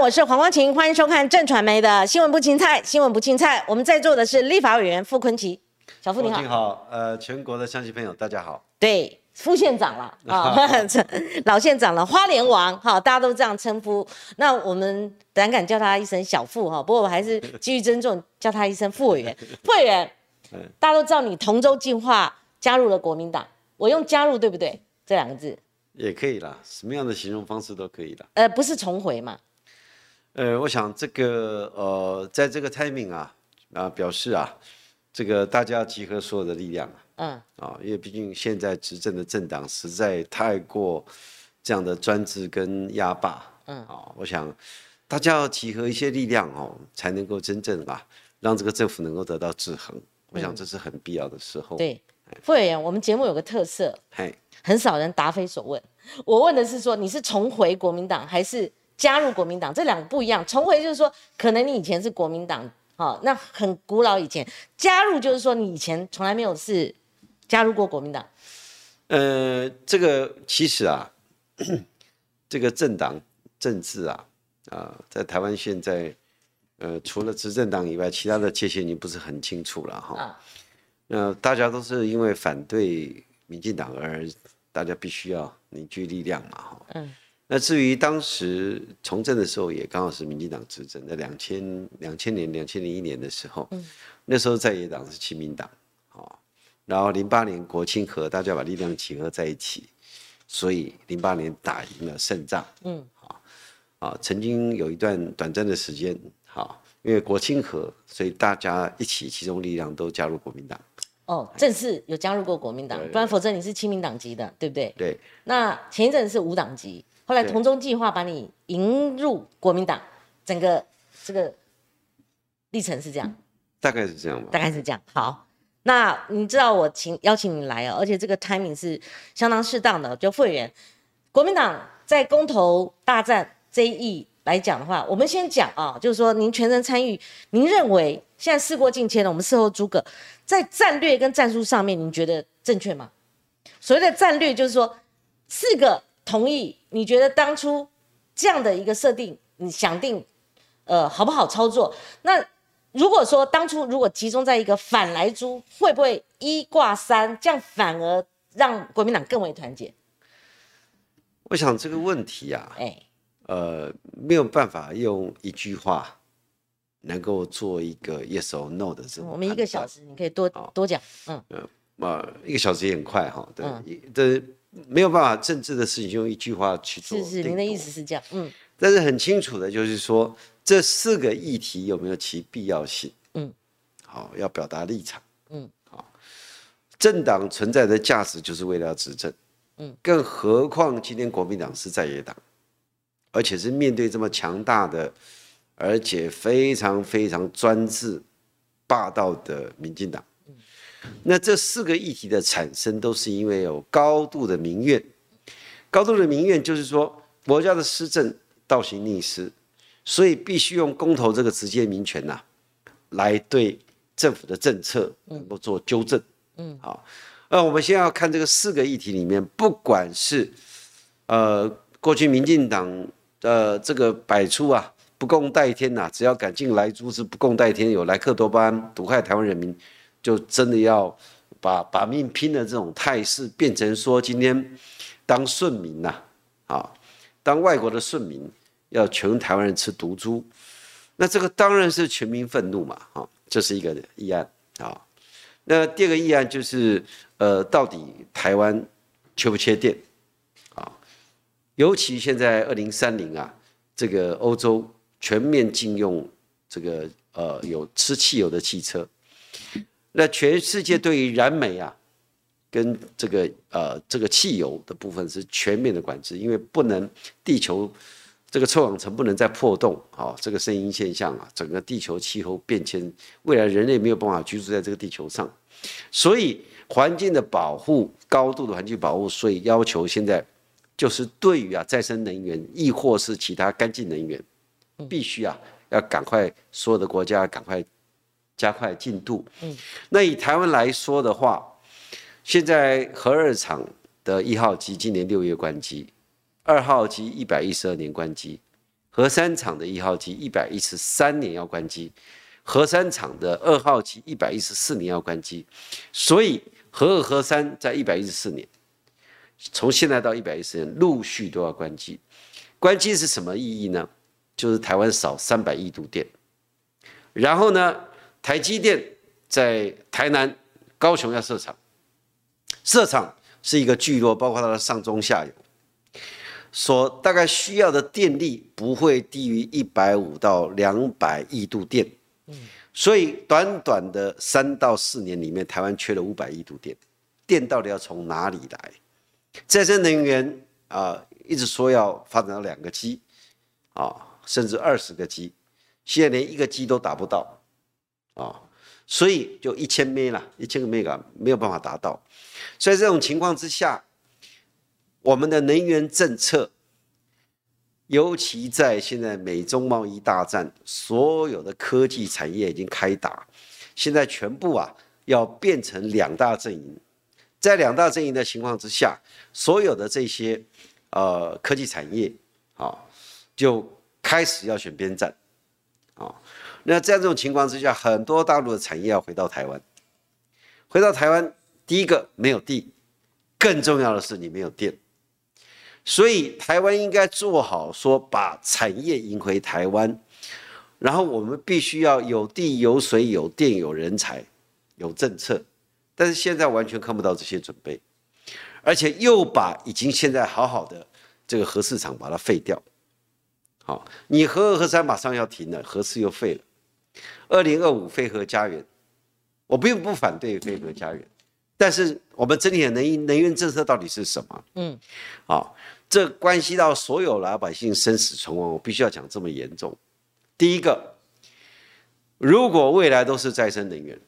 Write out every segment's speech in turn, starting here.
我是黄光琴，欢迎收看正传媒的新闻不青菜，新闻不青菜。我们在座的是立法委员傅昆奇，小傅你好。你好，呃，全国的乡亲朋友大家好。对，副县长了 啊，老县长了，花莲王哈，大家都这样称呼。那我们胆敢叫他一声小傅哈，不过我还是基于尊重叫他一声副委员。副委员，大家都知道你同舟进化加入了国民党，我用加入对不对？这两个字也可以啦，什么样的形容方式都可以啦。呃，不是重回嘛？呃，我想这个呃，在这个 timing 啊啊，表示啊，这个大家集合所有的力量啊，嗯啊，因为毕竟现在执政的政党实在太过这样的专制跟压霸，嗯啊，我想大家要集合一些力量哦，才能够真正啊，让这个政府能够得到制衡。我想这是很必要的时候。对，傅委员，我们节目有个特色，嘿，很少人答非所问。我问的是说，你是重回国民党还是？加入国民党这两个不一样，重回就是说，可能你以前是国民党，哦，那很古老以前；加入就是说，你以前从来没有是加入过国民党。呃，这个其实啊，这个政党政治啊，啊，在台湾现在，呃，除了执政党以外，其他的界限已经不是很清楚了哈。那大家都是因为反对民进党而大家必须要凝聚力量嘛，哈。嗯。那至于当时从政的时候，也刚好是民进党执政。在两千两千年、两千零一年的时候，那时候在野党是亲民党，哦，然后零八年国庆和大家把力量集合在一起，所以零八年打赢了胜仗，嗯，好，啊，曾经有一段短暂的时间，好，因为国庆和，所以大家一起集中力量都加入国民党。哦，正式有加入过国民党，不然否则你是亲民党籍的，对不对？对。那前一阵是无党籍。后来同中计划把你引入国民党，整个这个历程是这样，大概是这样吧，大概是这样。好，那你知道我请邀请你来哦，而且这个 timing 是相当适当的。就傅委员，国民党在公投大战这一役来讲的话，我们先讲啊，就是说您全程参与，您认为现在事过境迁了，我们事后诸葛，在战略跟战术上面，您觉得正确吗？所谓的战略就是说四个。同意？你觉得当初这样的一个设定，你想定，呃，好不好操作？那如果说当初如果集中在一个反来租，会不会一挂三，这样反而让国民党更为团结？我想这个问题啊，哎，呃，没有办法用一句话能够做一个 yes or no 的这种。我们一个小时，你可以多多讲，嗯，呃，一个小时也很快哈，对，这。没有办法，政治的事情用一句话去做。是是，您的意思是这样，嗯。但是很清楚的就是说，这四个议题有没有其必要性？嗯。好，要表达立场。嗯。好，政党存在的价值就是为了要执政。嗯。更何况今天国民党是在野党，而且是面对这么强大的，而且非常非常专制、霸道的民进党。那这四个议题的产生，都是因为有高度的民怨，高度的民怨就是说国家的施政倒行逆施，所以必须用公投这个直接民权呐，来对政府的政策能够做纠正。嗯，好，那我们先要看这个四个议题里面，不管是呃过去民进党呃这个摆出啊不共戴天呐，只要敢进来猪是不共戴天，有莱克多巴胺毒害台湾人民。就真的要把把命拼的这种态势，变成说今天当顺民呐，啊，当外国的顺民，要全台湾人吃毒猪，那这个当然是全民愤怒嘛，啊，这是一个议案啊。那第二个议案就是，呃，到底台湾缺不缺电啊？尤其现在二零三零啊，这个欧洲全面禁用这个呃有吃汽油的汽车。那全世界对于燃煤啊，跟这个呃这个汽油的部分是全面的管制，因为不能地球这个臭氧层不能再破洞，好，这个声音现象啊，整个地球气候变迁，未来人类没有办法居住在这个地球上，所以环境的保护，高度的环境保护，所以要求现在就是对于啊再生能源，亦或是其他干净能源，必须啊要赶快所有的国家赶快。加快进度。嗯，那以台湾来说的话，现在核二厂的一号机今年六月关机，二号机一百一十二年关机，核三厂的一号机一百一十三年要关机，核三厂的二号机一百一十四年要关机，所以核二核三在一百一十四年，从现在到一百一十年陆续都要关机。关机是什么意义呢？就是台湾少三百亿度电。然后呢，台积电在台南、高雄要设厂，设厂是一个聚落，包括它的上中下游。所大概需要的电力不会低于一百五到两百亿度电，嗯所以短短的三到四年里面，台湾缺了五百亿度电，电到底要从哪里来？再生能源啊，一直说要发展到两个 G，啊，甚至二十个 G，现在连一个 G 都达不到，啊，所以就一千 m 了，一千个 mega 没有办法达到，所以这种情况之下。我们的能源政策，尤其在现在美中贸易大战，所有的科技产业已经开打，现在全部啊要变成两大阵营，在两大阵营的情况之下，所有的这些呃科技产业啊就开始要选边站，那在这种情况之下，很多大陆的产业要回到台湾，回到台湾，第一个没有地，更重要的是你没有电。所以台湾应该做好说把产业引回台湾，然后我们必须要有地有水有电有人才有政策，但是现在完全看不到这些准备，而且又把已经现在好好的这个核市场把它废掉，好，你核二核三马上要停了，核四又废了，二零二五飞核家园，我并不反对飞核家园。但是我们整体的能能源政策到底是什么？嗯，好，这关系到所有老百姓生死存亡，我必须要讲这么严重。第一个，如果未来都是再生能源，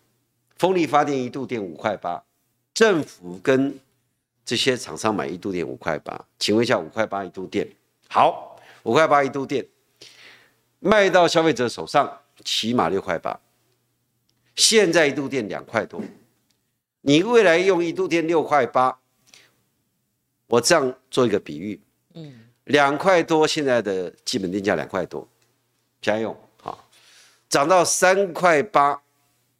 风力发电一度电五块八，政府跟这些厂商买一度电五块八，请问一下，五块八一度电，好，五块八一度电卖到消费者手上，起码六块八，现在一度电两块多。你未来用一度电六块八，我这样做一个比喻，嗯，两块多现在的基本电价两块多，家用。好，涨到三块八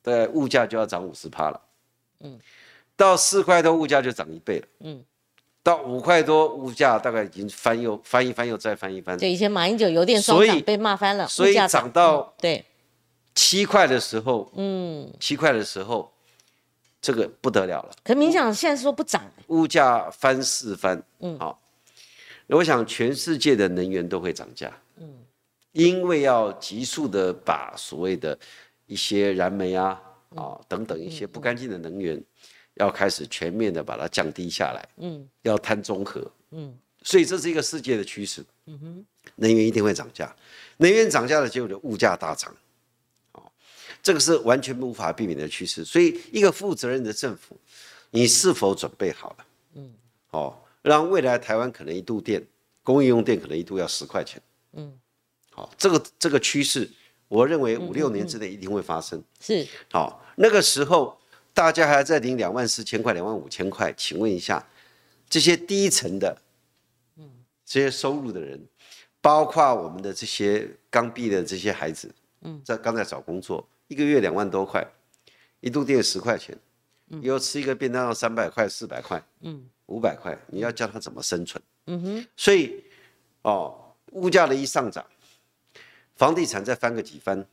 的物价就要涨五十趴了，嗯，到四块多物价就涨一倍了，嗯，到五块多物价大概已经翻又翻一翻又再翻一翻，对，以前马英九油电双涨被骂翻了，所以涨到对七块的时候，嗯，七块的时候。这个不得了了，可明想现在说不涨，物价翻四番，嗯，好，我想全世界的能源都会涨价，嗯，因为要急速的把所谓的一些燃煤啊，啊等等一些不干净的能源，要开始全面的把它降低下来，嗯，要碳中和，嗯，所以这是一个世界的趋势，嗯哼，能源一定会涨价，能源涨价的结果就物价大涨。这个是完全无法避免的趋势，所以一个负责任的政府，你是否准备好了？嗯，哦，让未来台湾可能一度电，工业用电可能一度要十块钱。嗯，好，这个这个趋势，我认为五六年之内一定会发生。是，好，那个时候大家还在领两万四千块、两万五千块，请问一下，这些低层的，嗯，这些收入的人，包括我们的这些刚毕业的这些孩子，嗯，在刚在找工作。一个月两万多块，一度电十块钱，以后吃一个便当要三百块、四百块，嗯，五百块，你要教他怎么生存？嗯哼，所以哦，物价的一上涨，房地产再翻个几番，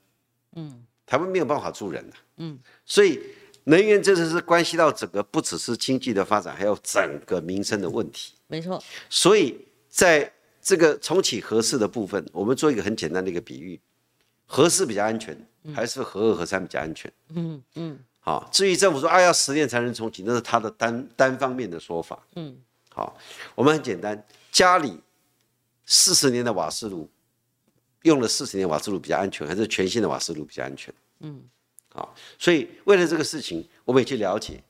嗯，台湾没有办法住人了，嗯，所以能源真的是关系到整个不只是经济的发展，还有整个民生的问题。没错，所以在这个重启合适的部分，我们做一个很简单的一个比喻。核四比较安全，还是核二、核三比较安全？嗯嗯。好，至于政府说啊要十年才能重启，那是他的单单方面的说法。嗯。好，我们很简单，家里四十年的瓦斯炉，用了四十年瓦斯炉比较安全，还是全新的瓦斯炉比较安全？嗯。好，所以为了这个事情，我们也去了解，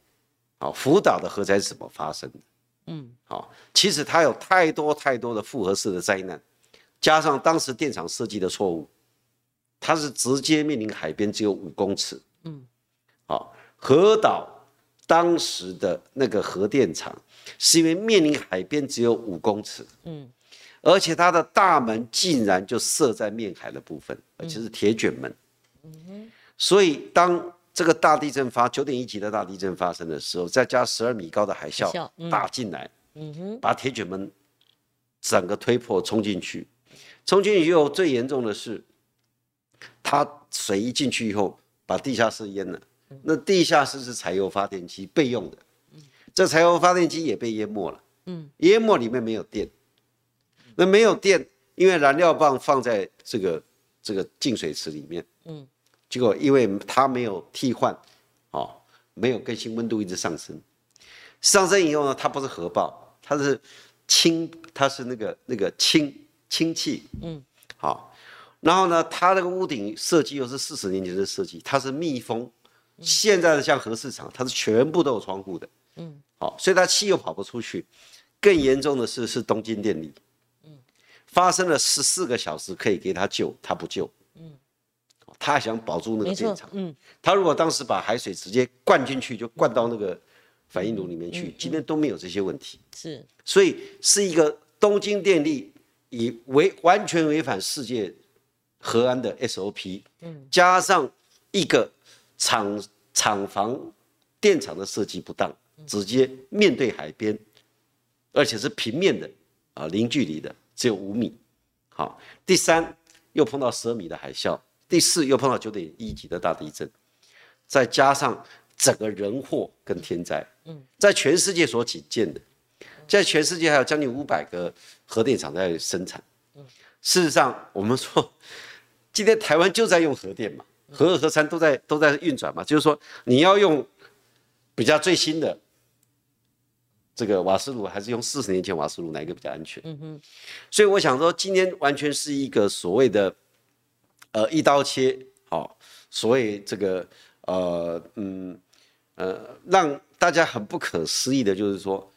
好，福岛的核灾是怎么发生的？嗯。好，其实它有太多太多的复合式的灾难，加上当时电厂设计的错误。它是直接面临海边，只有五公尺。嗯，好，核岛当时的那个核电厂是因为面临海边只有五公尺。嗯，而且它的大门竟然就设在面海的部分，而且是铁卷门。嗯所以当这个大地震发九点一级的大地震发生的时候，再加十二米高的海啸打进来，嗯哼把铁卷门整个推破冲进去，冲进去以后最严重的是，它水一进去以后把地下室淹了。那地下室是柴油发电机备用的，这柴油发电机也被淹没了。嗯，淹没里面没有电，那没有电，因为燃料棒放在这个这个净水池里面。嗯。结果，因为它没有替换，哦，没有更新，温度一直上升。上升以后呢，它不是核爆，它是氢，它是那个那个氢氢气。嗯，好。然后呢，它那个屋顶设计又是四十年前的设计，它是密封。现在的像核市场，它是全部都有窗户的。嗯，好，所以它气又跑不出去。更严重的是，是东京电力。嗯，发生了十四个小时可以给他救，他不救。嗯他想保住那个电厂，嗯，他如果当时把海水直接灌进去，就灌到那个反应炉里面去，今天都没有这些问题。是，所以是一个东京电力以违完全违反世界核安的 SOP，嗯，加上一个厂厂房电厂的设计不当，直接面对海边，而且是平面的啊，零距离的，只有五米。好，第三又碰到十二米的海啸。第四，又碰到九点一级的大地震，再加上整个人祸跟天灾，嗯，在全世界所起见的，在全世界还有将近五百个核电厂在生产，嗯，事实上，我们说今天台湾就在用核电嘛，核二核三都在都在运转嘛，就是说你要用比较最新的这个瓦斯炉，还是用四十年前瓦斯炉，哪一个比较安全？嗯哼，所以我想说，今天完全是一个所谓的。呃，一刀切，好，所谓这个，呃，嗯，呃，让大家很不可思议的，就是说，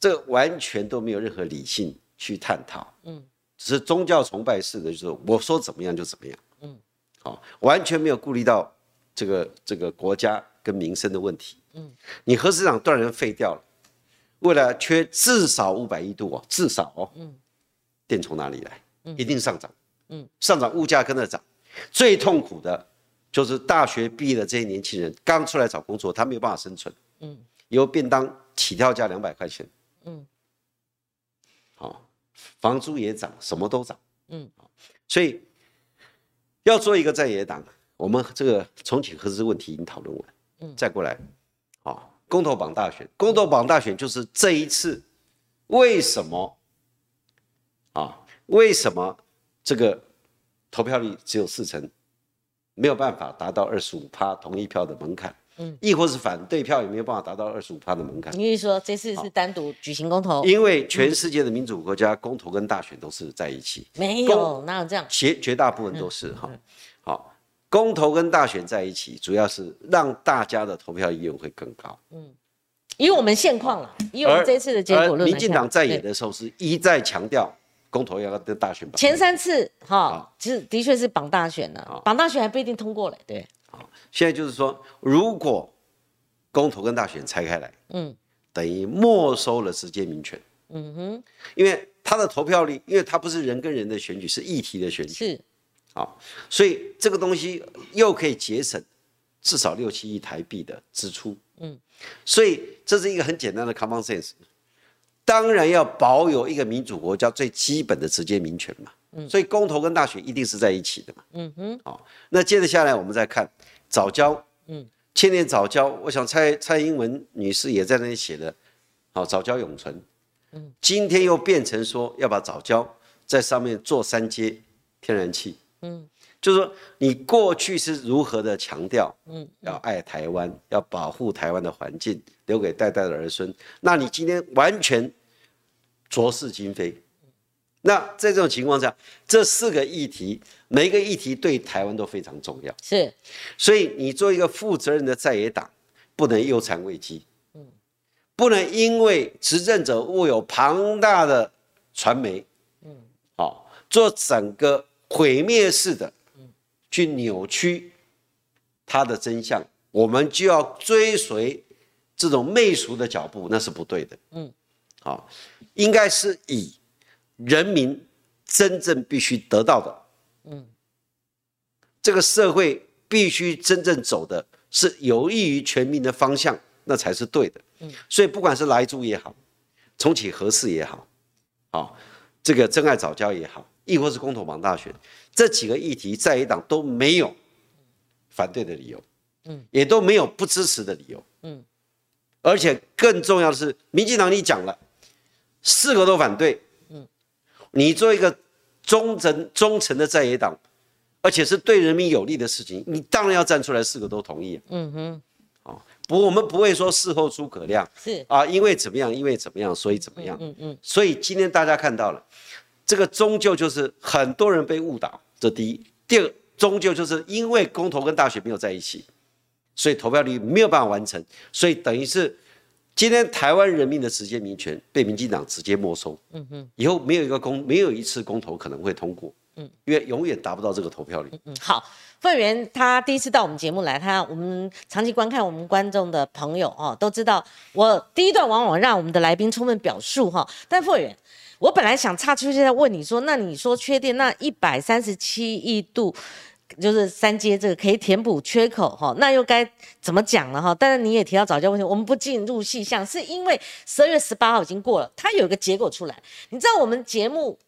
这完全都没有任何理性去探讨，嗯，只是宗教崇拜式的，就是我说怎么样就怎么样，嗯，好，完全没有顾虑到这个这个国家跟民生的问题，嗯，你核市长断然废掉了，为了缺至少五百亿度哦，至少哦，嗯，电从哪里来？一定上涨，嗯，上涨，物价跟着涨。最痛苦的，就是大学毕业的这些年轻人刚出来找工作，他没有办法生存。嗯，有便当起跳价两百块钱。嗯，好，房租也涨，什么都涨。嗯，所以要做一个在野党，我们这个重启合资问题已经讨论完。嗯，再过来，啊，公投榜大选，公投榜大选就是这一次为什么啊？为什么这个？投票率只有四成，没有办法达到二十五趴同意票的门槛，嗯，亦或是反对票也没有办法达到二十五趴的门槛。你是说这次是单独举行公投？因为全世界的民主国家公投跟大选都是在一起，没有哪有这样？绝绝大部分都是哈，好，公投跟大选在一起，主要是让大家的投票意愿会更高。嗯，以我们现况了，以我们这次的结果论民进党在野的时候是一再强调。公投要跟大选绑，前三次哈，其实的确是绑大选了，绑大选还不一定通过嘞，对。好，现在就是说，如果公投跟大选拆开来，嗯，等于没收了直接民权，嗯哼，因为他的投票率，因为他不是人跟人的选举，是议题的选举，是，好，所以这个东西又可以节省至少六七亿台币的支出，嗯，所以这是一个很简单的 common sense。当然要保有一个民主国家最基本的直接民权嘛，嗯。所以公投跟大选一定是在一起的嘛。嗯哼，好，那接着下来我们再看早教，嗯，千年早教，我想蔡蔡英文女士也在那里写的，好，早教永存，嗯，今天又变成说要把早教在上面做三阶天然气，嗯，就是说你过去是如何的强调，嗯，要爱台湾，要保护台湾的环境，留给代代的儿孙，那你今天完全。浊世今非，那在这种情况下，这四个议题，每一个议题对台湾都非常重要。是，所以你做一个负责任的在野党，不能忧残危机，嗯，不能因为执政者握有庞大的传媒，嗯，好，做整个毁灭式的，去扭曲它的真相，我们就要追随这种媚俗的脚步，那是不对的，嗯。好，应该是以人民真正必须得到的。嗯，这个社会必须真正走的是有益于全民的方向，那才是对的。嗯，所以不管是来租也好，重启核四也好，好，这个真爱早教也好，亦或是公投榜大选，这几个议题在野党都没有反对的理由，嗯，也都没有不支持的理由，嗯，而且更重要的是，民进党你讲了，四个都反对，嗯，你做一个忠诚忠诚的在野党，而且是对人民有利的事情，你当然要站出来，四个都同意，嗯哼。不，我们不会说事后诸葛亮是啊，因为怎么样，因为怎么样，所以怎么样。嗯嗯。所以今天大家看到了，这个终究就是很多人被误导，这第一。第二，终究就是因为公投跟大选没有在一起，所以投票率没有办法完成，所以等于是今天台湾人民的直接民权被民进党直接没收。嗯哼。以后没有一个公，没有一次公投可能会通过。嗯。因为永远达不到这个投票率。嗯。好。傅委员他第一次到我们节目来，他我们长期观看我们观众的朋友哦，都知道我第一段往往让我们的来宾充分表述哈。但傅委员，我本来想岔出去再问你说，那你说缺电那一百三十七亿度，就是三阶这个可以填补缺口哈，那又该怎么讲了哈？但是你也提到早教问题，我们不进入细项，是因为十二月十八号已经过了，它有一个结果出来。你知道我们节目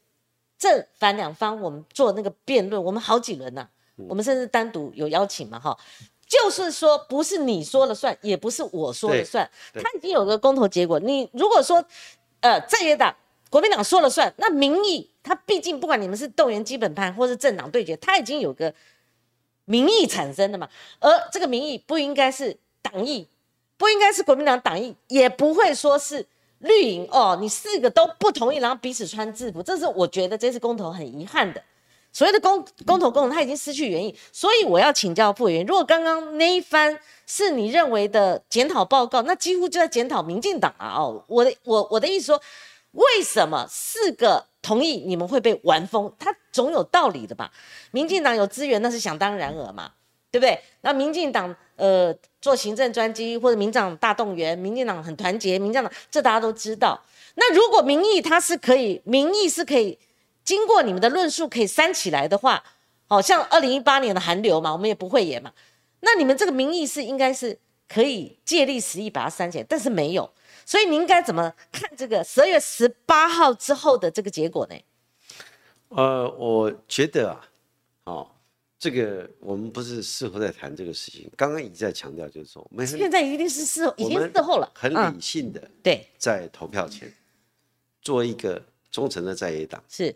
正反两方我们做那个辩论，我们好几轮呐。我们甚至单独有邀请嘛，哈，就是说不是你说了算，也不是我说了算，他已经有个公投结果。你如果说，呃，在野党国民党说了算，那民意他毕竟不管你们是动员基本盘或是政党对决，他已经有个民意产生的嘛。而这个民意不应该是党意，不应该是国民党党意，也不会说是绿营哦，你四个都不同意，然后彼此穿制服，这是我觉得这次公投很遗憾的。所谓的公公投公投，它已经失去原意，所以我要请教傅委员，如果刚刚那一番是你认为的检讨报告，那几乎就在检讨民进党啊！哦，我的我我的意思说，为什么四个同意你们会被玩疯？他总有道理的吧？民进党有资源，那是想当然尔嘛，对不对？那民进党呃做行政专机或者民长大动员，民进党很团结，民进党这大家都知道。那如果民意它是可以，民意是可以。经过你们的论述可以煽起来的话，好像二零一八年的寒流嘛，我们也不会演嘛。那你们这个民意是应该是可以借力使力把它煽起来，但是没有，所以你应该怎么看这个十二月十八号之后的这个结果呢？呃，我觉得啊，哦，这个我们不是事后在谈这个事情，刚刚一直在强调就是说，我们现在一定是事后，已经事后了，很理性的对，在投票前做一个忠诚的在野党是。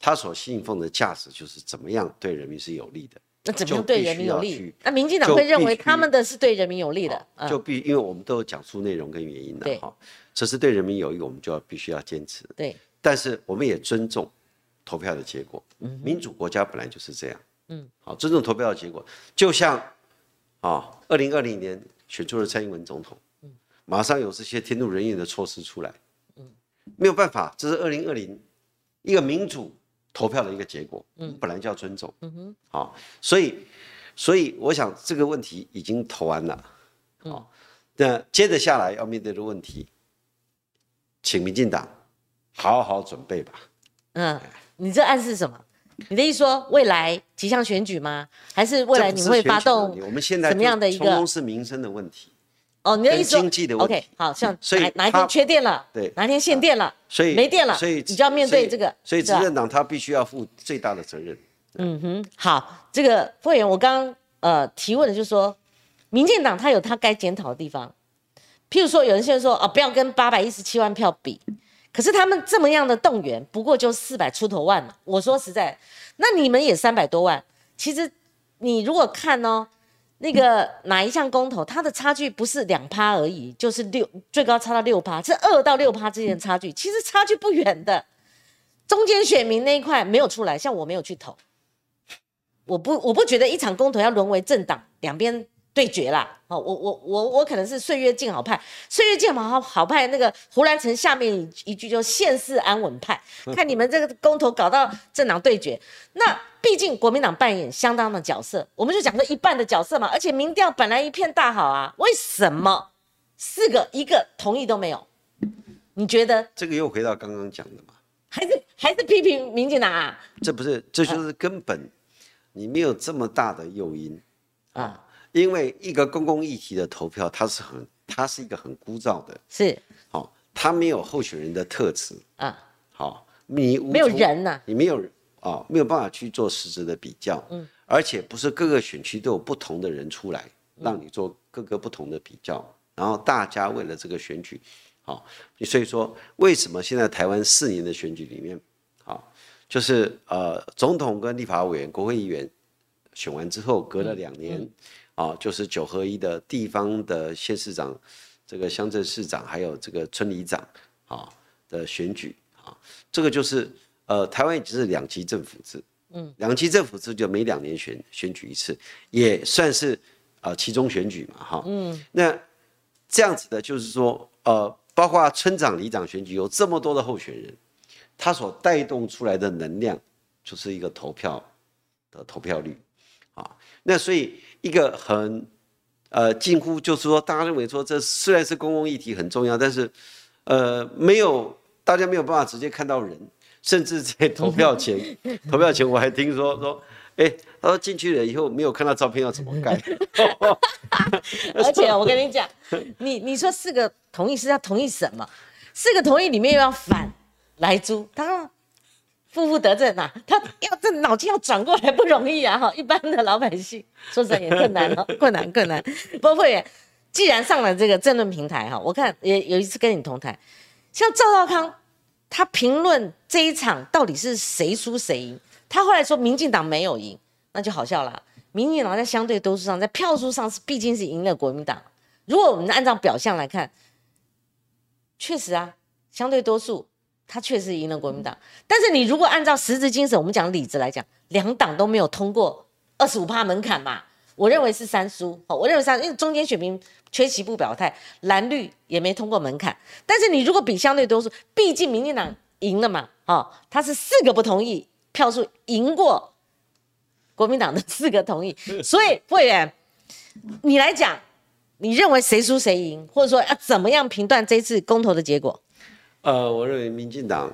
他所信奉的价值就是怎么样对人民是有利的，那怎么样对人民有利？那民进党会认为他们的是对人民有利的，就必因为我们都有讲述内容跟原因的哈，这是对人民有益，我们就要必须要坚持。对，但是我们也尊重投票的结果，嗯民主国家本来就是这样。嗯，好，尊重投票的结果，就像啊，二零二零年选出了蔡英文总统，嗯，马上有这些天怒人怨的措施出来，嗯，没有办法，这是二零二零一个民主。投票的一个结果，嗯，本来就要尊重，嗯哼，好，所以，所以我想这个问题已经投完了，好，那接着下来要面对的问题，请民进党好好准备吧。嗯，你这暗示什么？你的意思说未来即将选举吗？还是未来你会发动？我们现在什么样的一个？是民生的问题。哦，你的意思经济的问题。OK，好像哪一天缺电了，对，哪一天限电了，所以没电了，所以你就要面对这个。所以执政党他必须要负最大的责任。嗯哼，好，这个傅委员，我刚刚呃提问的就是说，民进党他有他该检讨的地方，譬如说有人现在说啊，不要跟八百一十七万票比，可是他们这么样的动员，不过就四百出头万嘛。我说实在，那你们也三百多万，其实你如果看哦。那个哪一项公投，它的差距不是两趴而已，就是六最高差到六趴，是二到六趴之间的差距，其实差距不远的。中间选民那一块没有出来，像我没有去投，我不我不觉得一场公投要沦为政党两边。对决啦！哦，我我我我可能是岁月静好派，岁月静好好派那个胡兰成下面一句就现世安稳派，看你们这个公投搞到政党对决，那毕竟国民党扮演相当的角色，我们就讲说一半的角色嘛，而且民调本来一片大好啊，为什么四个一个同意都没有？你觉得？这个又回到刚刚讲的嘛？还是还是批评民进党啊？这不是，这就是根本，你没有这么大的诱因。啊，因为一个公共议题的投票，它是很，它是一个很枯燥的，是，好，它没有候选人的特质。啊，好，你没有人呐，你没有啊，没有办法去做实质的比较，嗯，而且不是各个选区都有不同的人出来，让你做各个不同的比较，然后大家为了这个选举。好，所以说为什么现在台湾四年的选举里面，好，就是呃总统跟立法委员、国会议员选完之后，隔了两年，啊，就是九合一的地方的县市长、这个乡镇市长还有这个村里长，啊的选举，啊，这个就是呃台湾已经是两级政府制，嗯，两级政府制就每两年选选举一次，也算是呃其中选举嘛，哈，嗯，那这样子的，就是说呃。包括村长、里长选举有这么多的候选人，他所带动出来的能量就是一个投票的投票率啊。那所以一个很呃近乎就是说，大家认为说这虽然是公共议题很重要，但是呃没有大家没有办法直接看到人，甚至在投票前 投票前我还听说说。哎，他说进去了以后没有看到照片要怎么盖？而且我跟你讲，你你说四个同意是要同意什么？四个同意里面又要反来租，他说负负得正呐，他要这脑筋要转过来不容易啊！哈，一般的老百姓说实在也困难 了，困难困难。包括也既然上了这个政论平台哈，我看也有一次跟你同台，像赵少康他评论这一场到底是谁输谁赢？他后来说，民进党没有赢，那就好笑了。民进党在相对多数上，在票数上是毕竟是赢了国民党。如果我们按照表象来看，确实啊，相对多数，他确实赢了国民党。但是你如果按照实质精神，我们讲理智来讲，两党都没有通过二十五趴门槛嘛，我认为是三输。我认为三，因为中间选民缺席不表态，蓝绿也没通过门槛。但是你如果比相对多数，毕竟民进党赢了嘛，哦，他是四个不同意。票数赢过国民党的四个同意，所以会员，你来讲，你认为谁输谁赢，或者说要怎么样评断这次公投的结果？呃，我认为民进党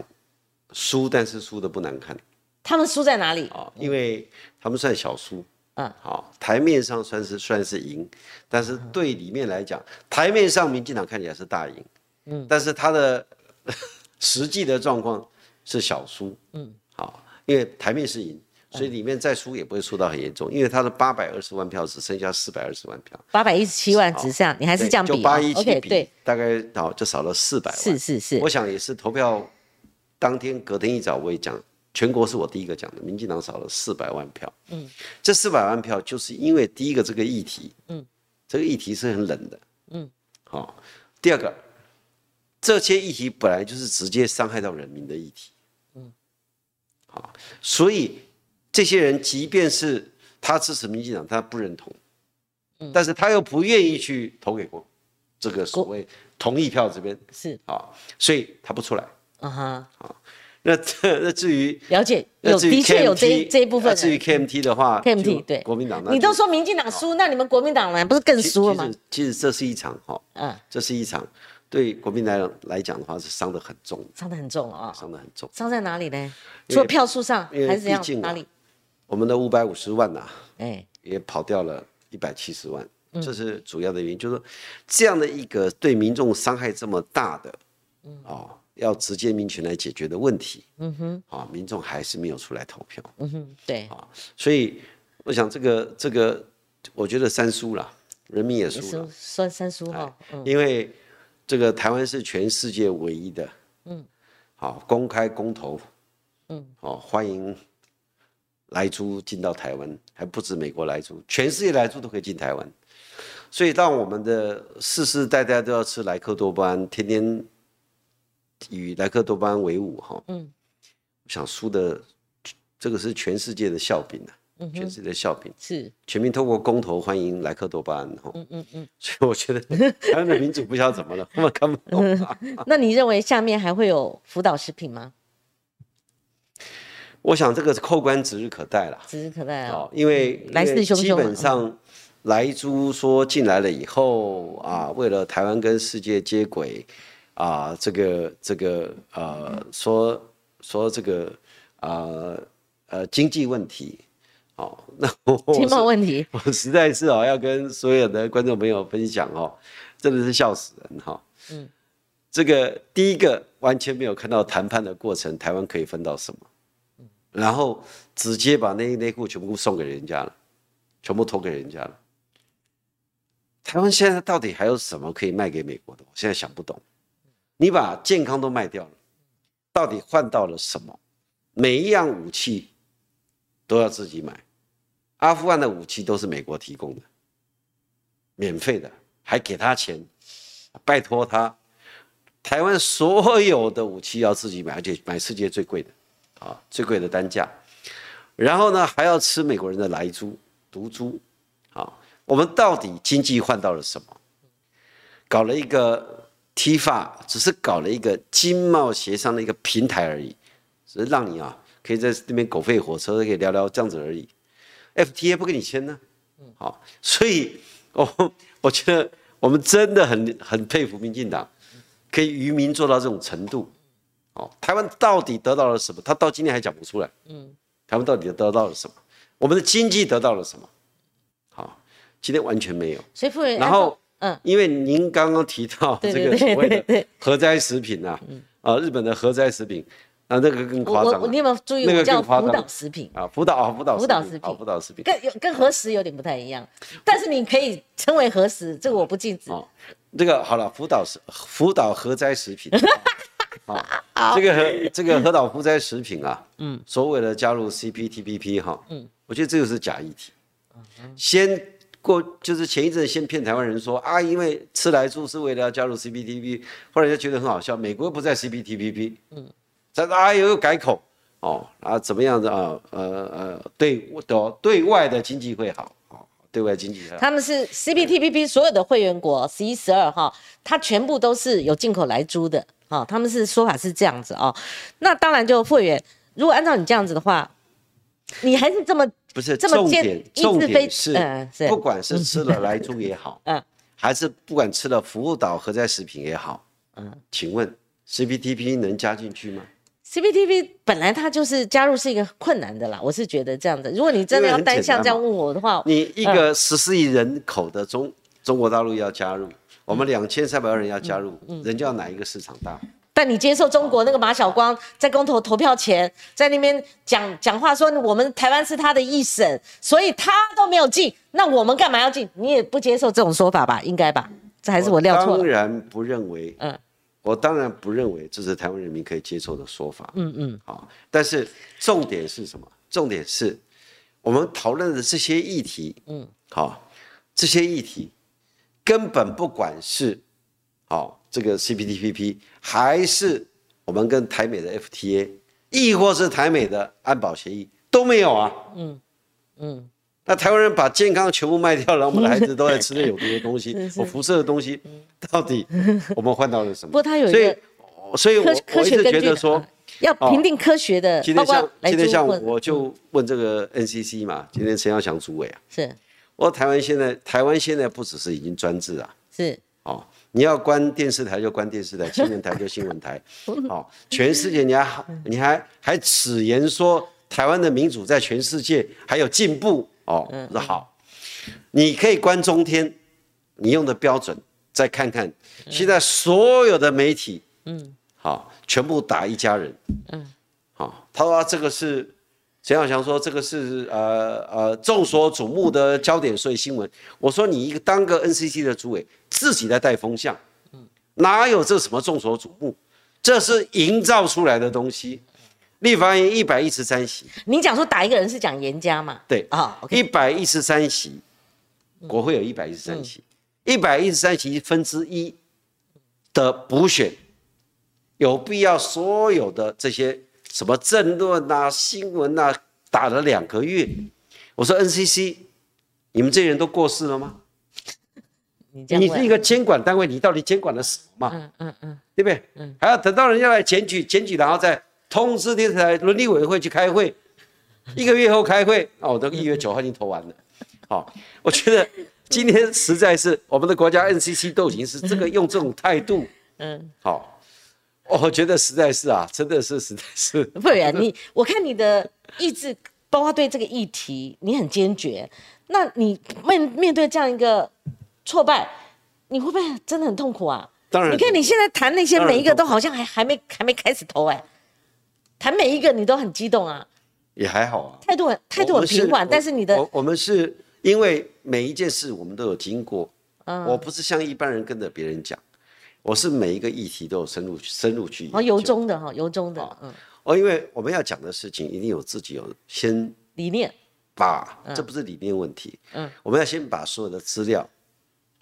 输，但是输的不难看。他们输在哪里？哦，因为他们算小输。嗯，好，台面上算是算是赢，但是对里面来讲，台面上民进党看起来是大赢。嗯，但是他的 实际的状况是小输。嗯，好。因为台面是赢，所以里面再输也不会输到很严重。因为他的八百二十万票只剩下四百二十万票，八百一十七万只剩，你还是这样比，就八一七比，大概好就少了四百万。是是是，我想也是投票当天隔天一早我也讲，全国是我第一个讲的，民进党少了四百万票。嗯，这四百万票就是因为第一个这个议题，嗯，这个议题是很冷的，嗯，好，第二个这些议题本来就是直接伤害到人民的议题。嗯，好，所以这些人即便是他支持民进党，他不认同，嗯，但是他又不愿意去投给国这个所谓同意票这边。是。啊，所以他不出来，啊哈，好，那那至于了解有的确有这这一部分，至于 KMT 的话，KMT 对国民党，你都说民进党输，那你们国民党呢，不是更输了吗？其实这是一场哈，嗯，这是一场。对国民党来讲的话，是伤得很重，伤得很重啊，伤得很重。伤在哪里呢？除了票数上，还是怎样？哪里？我们的五百五十万呐，哎，也跑掉了一百七十万，这是主要的原因。就是说，这样的一个对民众伤害这么大的，啊，要直接民权来解决的问题，嗯哼，啊，民众还是没有出来投票，嗯哼，对，啊，所以我想这个这个，我觉得三输了，人民也输了，算三输哈，因为。这个台湾是全世界唯一的，嗯，好公开公投，嗯，好欢迎来租进到台湾，还不止美国来租，全世界来租都可以进台湾。所以当我们的世世代代都要吃莱克多巴胺，天天与莱克多巴胺为伍，哈，嗯，想输的这个是全世界的笑柄啊。全世界的笑柄是全民透过公投欢迎莱克多巴胺哈，嗯嗯嗯，所以我觉得台湾的民主不知道怎么了，根本看不懂。那你认为下面还会有辅导食品吗？我想这个扣关指日可待了，指日可待啊！因为来势汹汹，基本上莱猪说进来了以后啊，为了台湾跟世界接轨啊，这个这个呃说。说这个啊呃经济问题，哦，那我经贸问题，我实在是哦要跟所有的观众朋友分享哦，真的是笑死人哈。嗯，这个第一个完全没有看到谈判的过程，台湾可以分到什么，然后直接把内衣内裤全部送给人家了，全部投给人家了。台湾现在到底还有什么可以卖给美国的？我现在想不懂。你把健康都卖掉了，到底换到了什么？每一样武器都要自己买。阿富汗的武器都是美国提供的，免费的，还给他钱，拜托他。台湾所有的武器要自己买，而且买世界最贵的，啊，最贵的单价。然后呢，还要吃美国人的来猪、毒猪，啊。我们到底经济换到了什么？搞了一个 T 法，只是搞了一个经贸协商的一个平台而已，只是让你啊可以在那边狗吠火车，可以聊聊这样子而已。FTA 不跟你签呢？好，所以我 我觉得我们真的很很佩服民进党，可以愚民做到这种程度。哦，台湾到底得到了什么？他到今天还讲不出来。嗯，台湾到底得到了什么？我们的经济得到了什么？好今天完全没有，所以夫人，然后，嗯，因为您刚刚提到这个所谓的核灾食品啊，啊，日本的核灾食品，啊，那个更夸张。你有没有注意？那个叫福岛食品。啊，福岛啊，福岛福岛食品，福岛食品，跟有跟核食有点不太一样，但是你可以称为核食，这个我不禁止。哦，这个好了，福岛是福岛核灾食品，啊，这个核这个核岛核灾食品啊，嗯，所谓的加入 CPTPP 哈，嗯，我觉得这个是假议题，先。过就是前一阵先骗台湾人说啊，因为吃来住是为了要加入 CPTP，后来就觉得很好笑，美国不在 CPTPP，嗯，在啊又又改口哦啊怎么样子啊呃呃对的对外的经济会好哦，对外经济他们是 CPTPP 所有的会员国十一十二哈，它全部都是有进口来租的哈，他们是说法是这样子哦，那当然就会员，如果按照你这样子的话，你还是这么。不是重点，重点是，不管是吃了来猪也好，嗯，还是不管吃了服务岛核灾食品也好，嗯，请问 CPTP 能加进去吗？CPTP 本来它就是加入是一个困难的啦，我是觉得这样的。如果你真的要单向这样问我的话，你一个十四亿人口的中中国大陆要加入，我们两千三百万人要加入，人家要哪一个市场大？但你接受中国那个马晓光在公投投票前在那边讲讲话说我们台湾是他的一省，所以他都没有进，那我们干嘛要进？你也不接受这种说法吧？应该吧？这还是我料错了。当然不认为，嗯，我当然不认为这是台湾人民可以接受的说法。嗯嗯，好。但是重点是什么？重点是我们讨论的这些议题，嗯，好，这些议题根本不管是好。这个 CPTPP 还是我们跟台美的 FTA，亦或是台美的安保协议都没有啊。嗯嗯，那台湾人把健康全部卖掉了，我们的孩子都在吃那有毒的东西，我辐射的东西，到底 我们换到了什么？不过他有一个，所以，我我一直觉得说要评定科学的。今天像今天像我就问这个 NCC 嘛，今天陈耀祥主委啊，是，我台湾现在台湾现在不只是已经专制啊，是，哦。你要关电视台就关电视台，新闻台就新闻台，好，全世界你还你还还此言说台湾的民主在全世界还有进步哦，那好，你可以关中天，你用的标准再看看，现在所有的媒体，嗯，好，全部打一家人，嗯，好，他说这个是。陈小强说：“这个是呃呃众所瞩目的焦点，所以新闻。我说你一个当个 NCC 的主委，自己在带风向，哪有这什么众所瞩目？这是营造出来的东西。立法院一百一十三席，你讲说打一个人是讲严家嘛？对啊，一百一十三席，国会有一百一十三席，一百一十三席分之一的补选，有必要所有的这些。”什么政论呐、新闻呐，打了两个月。我说 NCC，你们这些人都过世了吗？你是一个监管单位，你到底监管了什么？嗯嗯嗯，对不对？嗯，还要等到人家来检举，检举然后再通知电视台伦理委员会去开会，一个月后开会。哦，都一月九号已经投完了。好，我觉得今天实在是我们的国家 NCC 都已经是这个用这种态度。嗯，好。我觉得实在是啊，真的是实在是。不然你我看你的意志，包括对这个议题，你很坚决。那你面面对这样一个挫败，你会不会真的很痛苦啊？当然，你看你现在谈那些每一个都好像还还没还没开始投哎，谈每一个你都很激动啊。也还好啊，态度很态度很平缓，但是你的我我们是因为每一件事我们都有经过，我不是像一般人跟着别人讲，我是每一个议题都有深入深入去哦，由衷的哈，由衷的，嗯，哦，因为我们要讲的事情一定有自己有先理念，把这不是理念问题，嗯，我们要先把所有的资料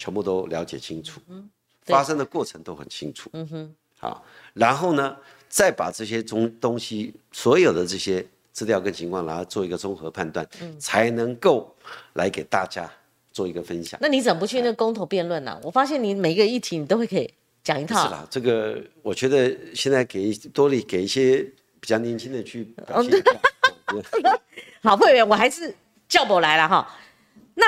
全部都了解清楚，嗯，发生的过程都很清楚，嗯哼，好，然后呢，再把这些中东西所有的这些。资料跟情况，然后做一个综合判断，才能够来给大家做一个分享。那你怎么不去那个公投辩论呢？我发现你每一个议题你都会可以讲一套。是啦，这个我觉得现在给多利给一些比较年轻的去表现。好，会员，我还是叫我来了哈。那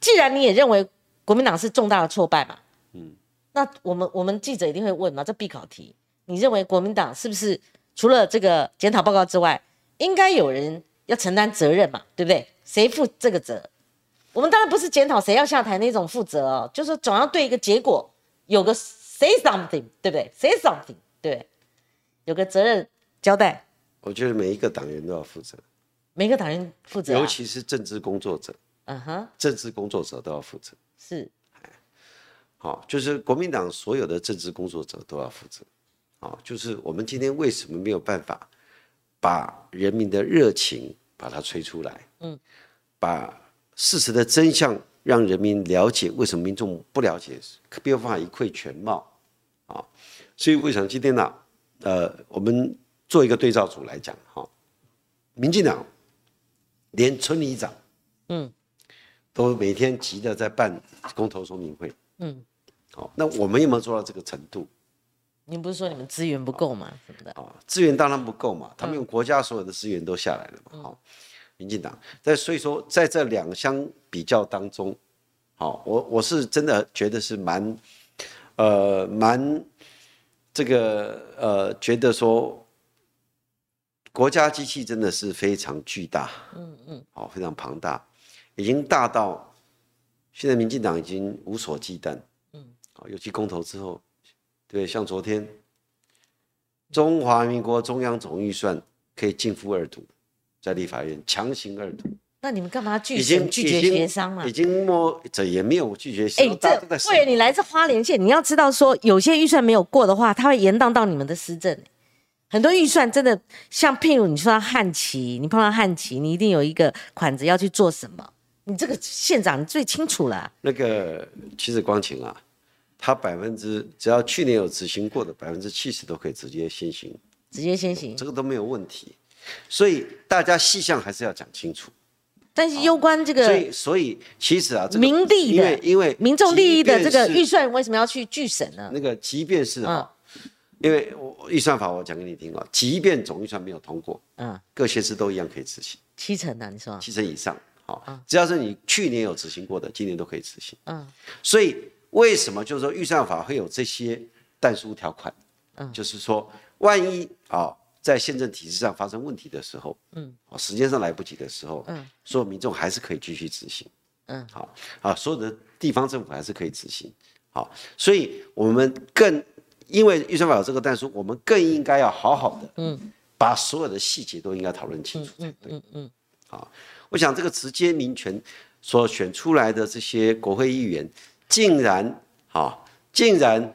既然你也认为国民党是重大的挫败嘛，嗯，那我们我们记者一定会问嘛，这必考题，你认为国民党是不是除了这个检讨报告之外？应该有人要承担责任嘛，对不对？谁负这个责？我们当然不是检讨谁要下台那种负责哦，就是总要对一个结果有个 say something，对不对？say something，对，有个责任交代。我觉得每一个党员都要负责，每个党员负责，尤其是政治工作者，嗯哼，政治工作者都要负责。是，好，就是国民党所有的政治工作者都要负责。哦，就是我们今天为什么没有办法？把人民的热情把它吹出来，嗯，把事实的真相让人民了解，为什么民众不了解，没有办法一窥全貌，啊，所以我想今天呢，呃，我们做一个对照组来讲，哈，民进党连村里长，嗯，都每天急着在办公投说明会，嗯，好，那我们有没有做到这个程度？您不是说你们资源不够吗？什么的啊？资源当然不够嘛，他们用国家所有的资源都下来了嘛。好，民进党在所以说在这两相比较当中，好，我我是真的觉得是蛮，呃，蛮这个呃，觉得说国家机器真的是非常巨大，嗯嗯，好，非常庞大，已经大到现在民进党已经无所忌惮，嗯，好，尤其公投之后。对，像昨天，中华民国中央总预算可以进赴二读，在立法院强行二读。那你们干嘛拒绝拒绝协商嘛？已经摸这也没有拒绝协商。哎，这会员你来自花莲县，你要知道说，有些预算没有过的话，它会延宕到你们的施政。很多预算真的，像譬如你说汉旗，你碰到汉旗，你一定有一个款子要去做什么？你这个县长最清楚了。那个其实光晴啊。他百分之只要去年有执行过的百分之七十都可以直接先行，直接先行，这个都没有问题。所以大家细项还是要讲清楚。但是攸关这个，所以所以其实啊，民利的，因为因为民众利益的这个预算为什么要去拒审呢？那个即便是啊，因为我预算法我讲给你听啊，即便总预算没有通过，嗯，各县市都一样可以执行。七成啊，你说？七成以上，好，只要是你去年有执行过的，今年都可以执行。嗯，所以。为什么就是说预算法会有这些但书条款？嗯，就是说万一啊在宪政体制上发生问题的时候，嗯，啊时间上来不及的时候，嗯，所有民众还是可以继续执行，嗯，好，啊所有的地方政府还是可以执行，好，所以我们更因为预算法有这个但书，我们更应该要好好的，嗯，把所有的细节都应该讨论清楚，嗯嗯嗯，好，我想这个直接民权所选出来的这些国会议员。竟然，哈，竟然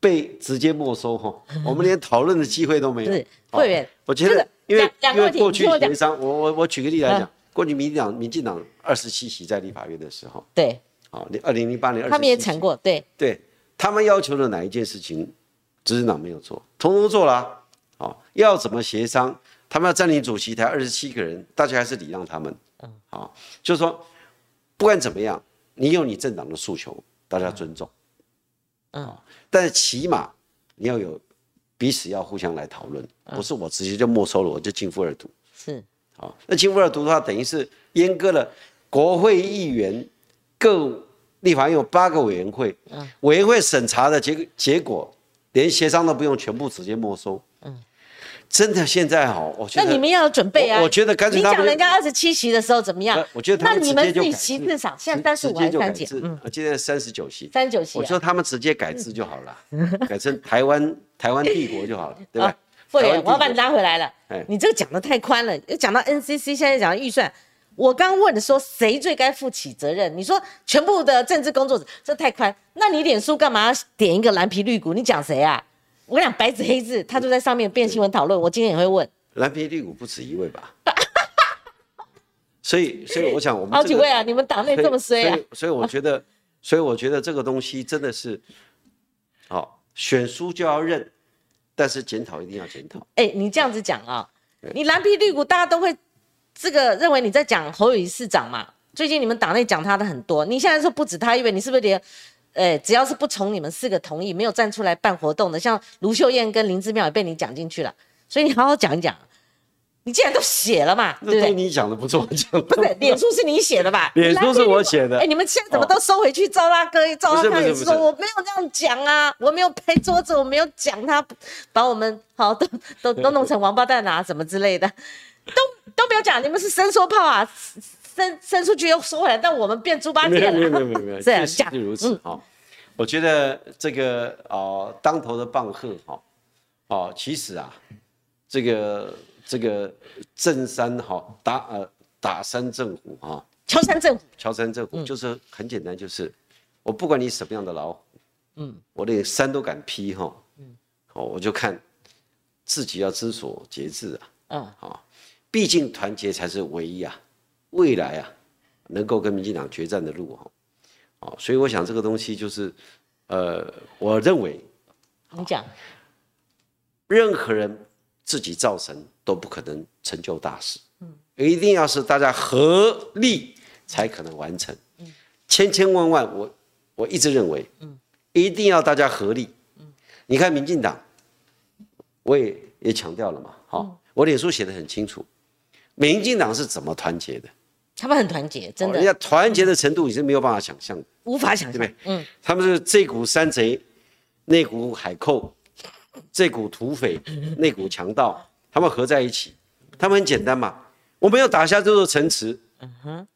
被直接没收哈，我们连讨论的机会都没有。是会员，我觉得，因为因为过去协商，我我我举个例来讲，过去民进党民进党二十七席在立法院的时候，对，好，二零零八年二他们也谈过，对，对他们要求的哪一件事情，执政党没有做，通通做了，好，要怎么协商，他们要占领主席台二十七个人，大家还是礼让他们，嗯，好，就是说，不管怎么样。你有你政党的诉求，大家尊重，嗯，但是起码你要有彼此要互相来讨论，不是我直接就没收了，我就进负二读，是，好，那进负二读的话，等于是阉割了国会议员各立法院有八个委员会，嗯，委员会审查的结结果连协商都不用，全部直接没收。嗯，真的现在哈，我觉得那你们要有准备啊！我我觉得干脆你讲人家二十七席的时候怎么样呃？我觉得他们那你们自己席次少，现在三十五直接就改还是三几？制嗯，，呃今天三十九席。三十九席啊。我说他们直接改制就好了，改成台湾台湾帝国就好了，对吧啊？傅委我要把你拉回来了哎。你这个讲的太宽了，又讲到 NCC，现在讲到预算。我刚问的说谁最该负起责任？你说全部的政治工作者，这太宽。那你脸书干嘛点一个蓝皮绿骨？你讲谁啊？我跟你讲，白纸黑字，他就在上面变新闻讨论。我今天也会问蓝皮绿股不止一位吧？所以，所以我想我们这个好几位啊，你们党内这么衰啊所？以所以我觉得，所以我觉得这个东西真的是，好、选书就要认，但是检讨一定要检讨。哎、你这样子讲啊，你蓝皮绿股，大家都会这个认为你在讲侯友谊市长嘛。最近你们党内讲他的很多，你现在说不止他一位，你是不是连，哎、只要是不从你们四个同意，没有站出来办活动的，像卢秀燕跟林之妙也被你讲进去了，所以你好好讲一讲。你既然都写了嘛，那对不对？对你讲的不错，讲的不是，脸书是你写的吧？脸书是我写的哎、你们现在怎么都收回去？赵大哥，赵大哥也说我没有这样讲啊，我没有拍桌子，我没有讲他把我们好都都都弄成王八蛋啊，什么之类的，都都没有讲。你们是伸缩炮啊，伸伸出去又收回来，但我们变猪八戒了。没有没。有没有没有，这样确实讲是如此哈、我觉得这个哦、当头的棒喝哈哦其实啊，这个这个镇山哈、打呃打山震虎哈、敲山震虎，敲山震虎，就是很简单，就是我不管你什么样的老虎，嗯，我连山都敢劈哈，嗯，哦，我就看自己要知所节制啊，嗯，好、毕竟团结才是唯一啊，未来啊，能够跟民进党决战的路哈，哦，所以我想这个东西就是，呃，我认为你讲，任何人自己造神都不可能成就大事，嗯，一定要是大家合力才可能完成，嗯，千千万万，我我一直认为，嗯，一定要大家合力，嗯，你看民进党，我也也强调了嘛，好、我脸书写的很清楚，民进党是怎么团结的，他们很团结，真哦人的家团结的程度你是没有办法想象的。无法想象对不。嗯，他们是这股山贼，那股海寇，这股土匪，那股强盗，他们合在一起，他们很简单嘛，我们要打下这座城池，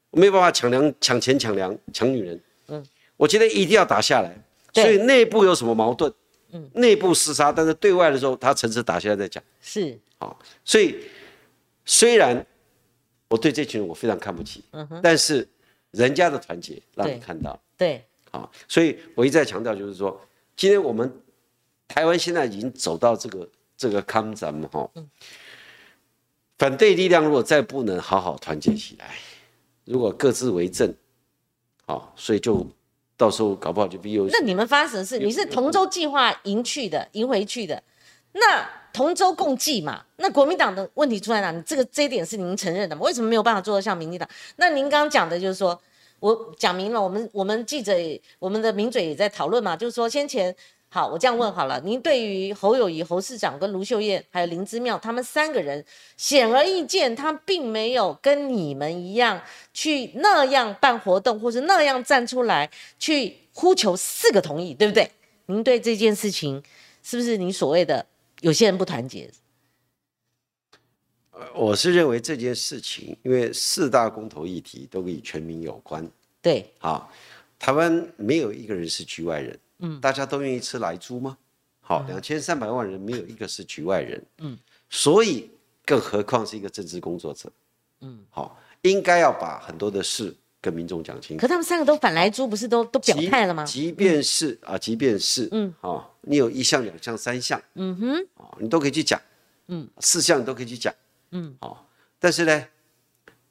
我没有办法抢粮、抢钱、抢粮、抢女人，嗯。我觉得一定要打下来，所以内部有什么矛盾，内部厮杀，但是对外的时候，他城池打下来再讲，是。好，所以虽然我对这群人我非常看不起，但是人家的团结让你看到。对，啊，所以我一再强调，就是说，今天我们台湾现在已经走到这个这个康咱们哈，反对力量如果再不能好好团结起来，如果各自为政，好，所以就到时候搞不好就必又那你们发生的是，你是同舟计划赢去的，赢回去的，那同舟共济嘛？那国民党的问题出在哪？你这个这一点是您承认的吗？为什么没有办法做得像民进党？那您刚刚讲的就是说，我讲明了，我们我们记者，我们的名嘴也在讨论嘛，就是说先前。好，我这样问好了，您对于侯友谊、侯市长跟卢秀燕还有林之妙他们三个人，显而易见，他并没有跟你们一样去那样办活动，或是那样站出来去呼求四个同意，对不对？您对这件事情是不是你所谓的有些人不团结？我是认为这件事情，因为四大公投议题都与全民有关，对，啊，台湾没有一个人是局外人，嗯，大家都愿意吃来猪吗？好，两千三百万人没有一个是局外人，嗯，所以更何况是一个政治工作者，嗯，好，应该要把很多的事跟民众讲清楚。可他们三个都反来猪，不是都都表态了吗？即便是啊，即便是嗯，啊，你有一项、两项、三项，嗯哼，啊，你都可以去讲，嗯，四项你都可以去讲，嗯，好，但是呢，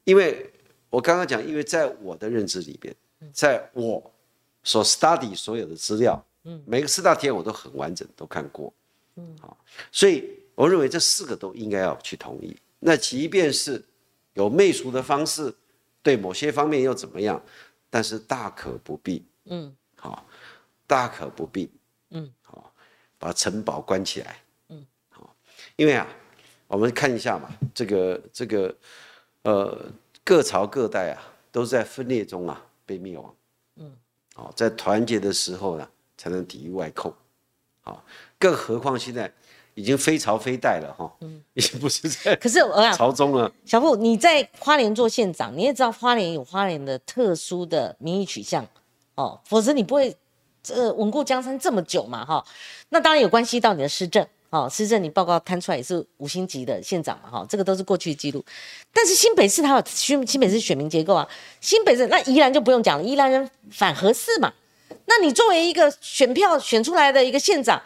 因为我刚刚讲，因为在我的认知里边，在我所 study 所有的资料，嗯，每个四大天我都很完整都看过，嗯，好，所以我认为这四个都应该要去同意。那即便是有媚俗的方式，对某些方面又怎么样？但是大可不必，嗯，好，大可不必，嗯，好，把城堡关起来，嗯，好，因为啊，我们看一下嘛，这个这个，呃，各朝各代啊，都是在分裂中啊被灭亡，嗯，好，在团结的时候呢，才能抵御外寇，好，更何况现在已经非朝非代了哈，嗯已经不是在 可是我想朝中了。小傅，你在花莲做县长，你也知道花莲有花莲的特殊的民意取向哦，否则你不会这稳固江山这么久嘛哈。那当然有关系到你的施政哦，施政你报告摊出来也是五星级的县长嘛哈，这个都是过去记录。但是新北市它有新新北市选民结构啊，新北市那宜兰就不用讲了，宜兰人反合适嘛。那你作为一个选票选出来的一个县长。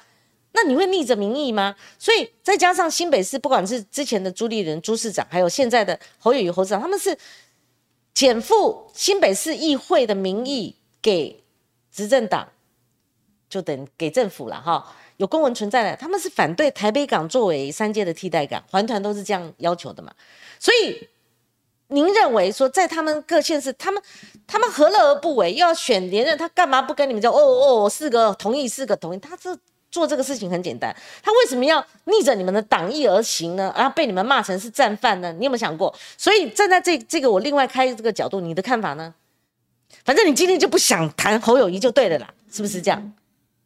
那你会逆着民意吗？所以再加上新北市，不管是之前的朱立伦朱市长，还有现在的侯友谊侯市长，他们是减负新北市议会的民意给执政党，就等给政府了哈。有公文存在的，他们是反对台北港作为三界的替代港，环团都是这样要求的嘛。所以您认为说，在他们各县市，他们他们何乐而不为？又要选连任，他干嘛不跟你们讲？哦哦，四个同意，四个同意，他这。做这个事情很简单，他为什么要逆着你们的党意而行呢？然后被你们骂成是战犯呢？你有没有想过？所以站在这这个我另外开这个角度，你的看法呢？反正你今天就不想谈侯友谊就对了啦，是不是这样？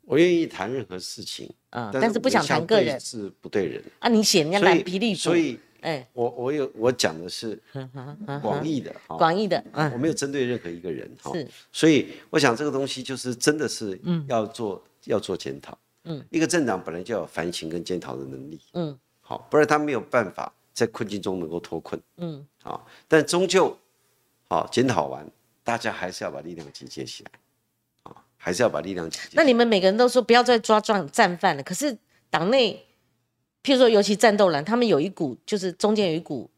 我愿意谈任何事情啊，但是不想谈个人是不对人啊。你写人家蓝皮绿，所以哎，我我有我讲的是广义的，广义的，我没有针对任何一个人哈。是，所以我想这个东西就是真的是要做要做检讨。嗯，一个政党本来就要有反省跟检讨的能力。嗯，好，不然他没有办法在困境中能够脱困。嗯，好，但终究，好检讨完，大家还是要把力量集结起来。啊，还是要把力量集结。那你们每个人都说不要再抓壮战犯了，可是党内，譬如说尤其战斗蓝，他们有一股就是中间有一股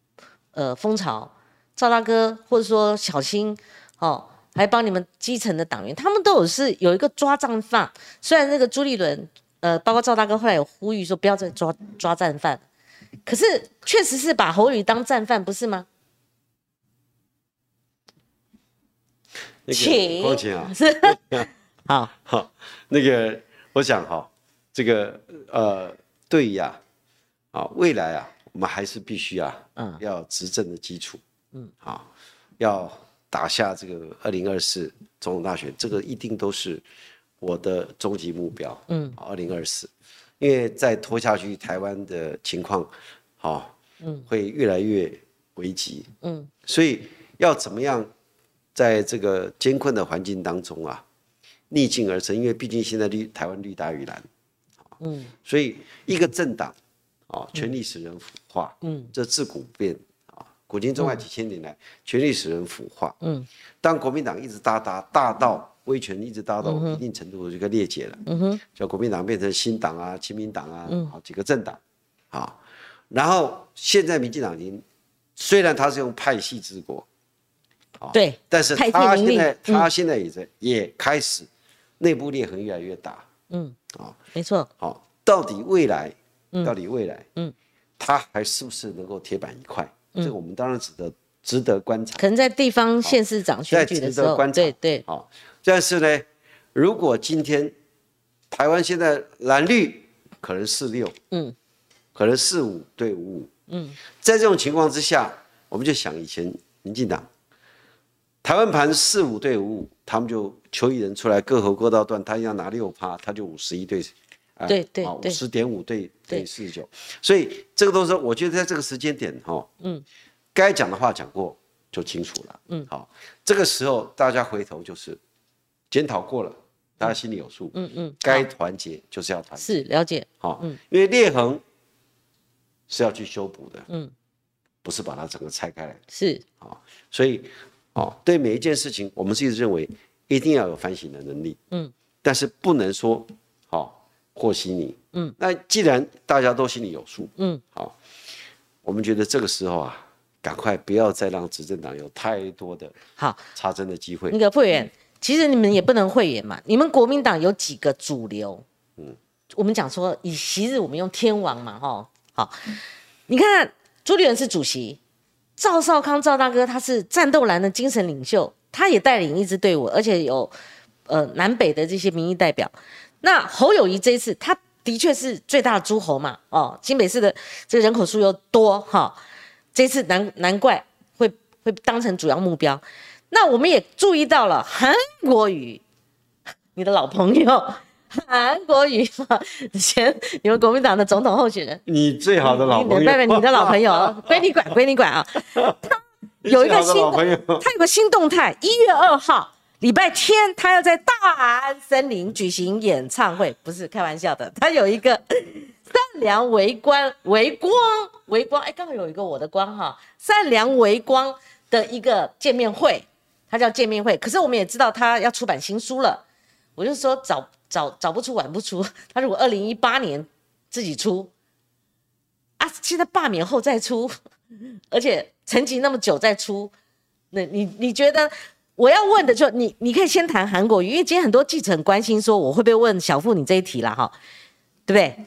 呃风潮，赵大哥或者说小新，哦。还帮你们基层的党员，他们都有是有一个抓战犯。虽然那个朱立伦，呃，包括赵大哥后来有呼吁说不要再抓抓战犯，可是确实是把侯宇当战犯，不是吗？请光晴啊，是 好。好。那个，我想哈，这个呃，对呀，啊，未来啊，我们还是必须啊，嗯，要执政的基础，嗯，好，要。打下这个二零二四总统大选，这个一定都是我的终极目标。嗯，二零二四，因为再拖下去，台湾的情况，好，嗯，会越来越危急。嗯，所以要怎么样在这个艰困的环境当中啊，逆境而生？因为毕竟现在绿台湾绿大于蓝，嗯，所以一个政党，啊，权力使人腐化，嗯，这自古不变。古今中外几千年来，权力使人腐化。嗯，当国民党一直大大大到威权一直大到一定程度这个裂解了。嗯哼，叫国民党变成新党啊、亲民党啊，好几个政党。啊，然后现在民进党已经虽然他是用派系治国，对，但是他现在他现在也在也开始内部裂痕越来越大。嗯，啊，没错。好，到底未来，到底未来，嗯，他还是不是能够铁板一块？这个我们当然值得值得观察，可能在地方县市长选举的时候，对对，好。但是呢，如果今天台湾现在蓝绿可能四六，嗯，可能四五对五五，嗯，在这种情况之下，我们就想以前民进党台湾盘四五对五五，他们就邱毅人出来各侯各道段，他要拿六趴，他就五十一对。对对五十点五对对。四十九，所以这个都是我觉得在这个时间点哈，嗯，该讲的话讲过就清楚了，嗯，好，这个时候大家回头就是检讨过了，大家心里有数，嗯嗯，该团结就是要团结，是了解，好，嗯，因为裂痕是要去修补的，嗯，不是把它整个拆开来，是，好，所以，哦，对每一件事情，我们是一直认为一定要有反省的能力，嗯，但是不能说，好。和稀泥，嗯，那既然大家都心里有数，嗯，好，我们觉得这个时候啊，赶快不要再让执政党有太多的好。插针的机会。那个会员，其实你们也不能会员嘛，你们国民党有几个主流？嗯，我们讲说以昔日我们用天王嘛，哈，好，你看朱立伦是主席，赵少康赵大哥他是战斗蓝的精神领袖，他也带领一支队伍，而且有呃南北的这些民意代表。那侯友谊这一次，他的确是最大的诸侯嘛，哦，新北市的这个人口数又多哈，这次难难怪会会当成主要目标。那我们也注意到了韩国瑜，你的老朋友韩国瑜前你们国民党的总统候选人，你最好的老朋友，拜拜你的老朋友，归你管，归你管啊。他有一个新，他有个新动态，一月二号礼拜天，他要在大安森林举行演唱会，不是开玩笑的，他有一个 善良微光微光微光，哎，刚好有一个我的光哈，善良微光的一个见面会。他叫见面会，可是我们也知道他要出版新书了。我就说早早早不出晚不出，他如果二零一八年自己出啊，现在罢免后再出，而且沉寂那么久再出，那你你觉得我要问的就你你可以先谈韩国瑜，因为今天很多记者很关心说我会不会问小傅你这一题了哈，对不对？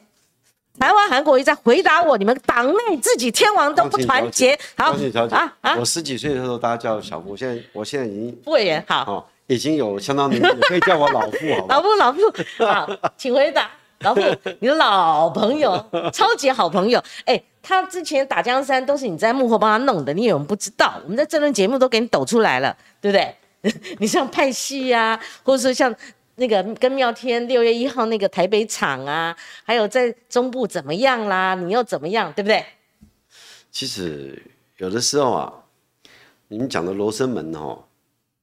台湾韩国瑜在回答我，你们党内自己天王都不团结。好啊啊！我十几岁的时候，大家叫小傅，现在我现在已经傅委员好，已经有相当年纪，可以叫我老傅好老傅老傅好，请回答。老傅，你的老朋友，超级好朋友。哎，他之前打江山都是你在幕后帮他弄的，你有人不知道？我们在这轮节目都给你抖出来了，对不对？你像派系呀，或者说像。那个跟妙天六月一号那个台北场啊，还有在中部怎么样啦？你又怎么样，对不对？其实有的时候啊，你们讲的罗生门哦，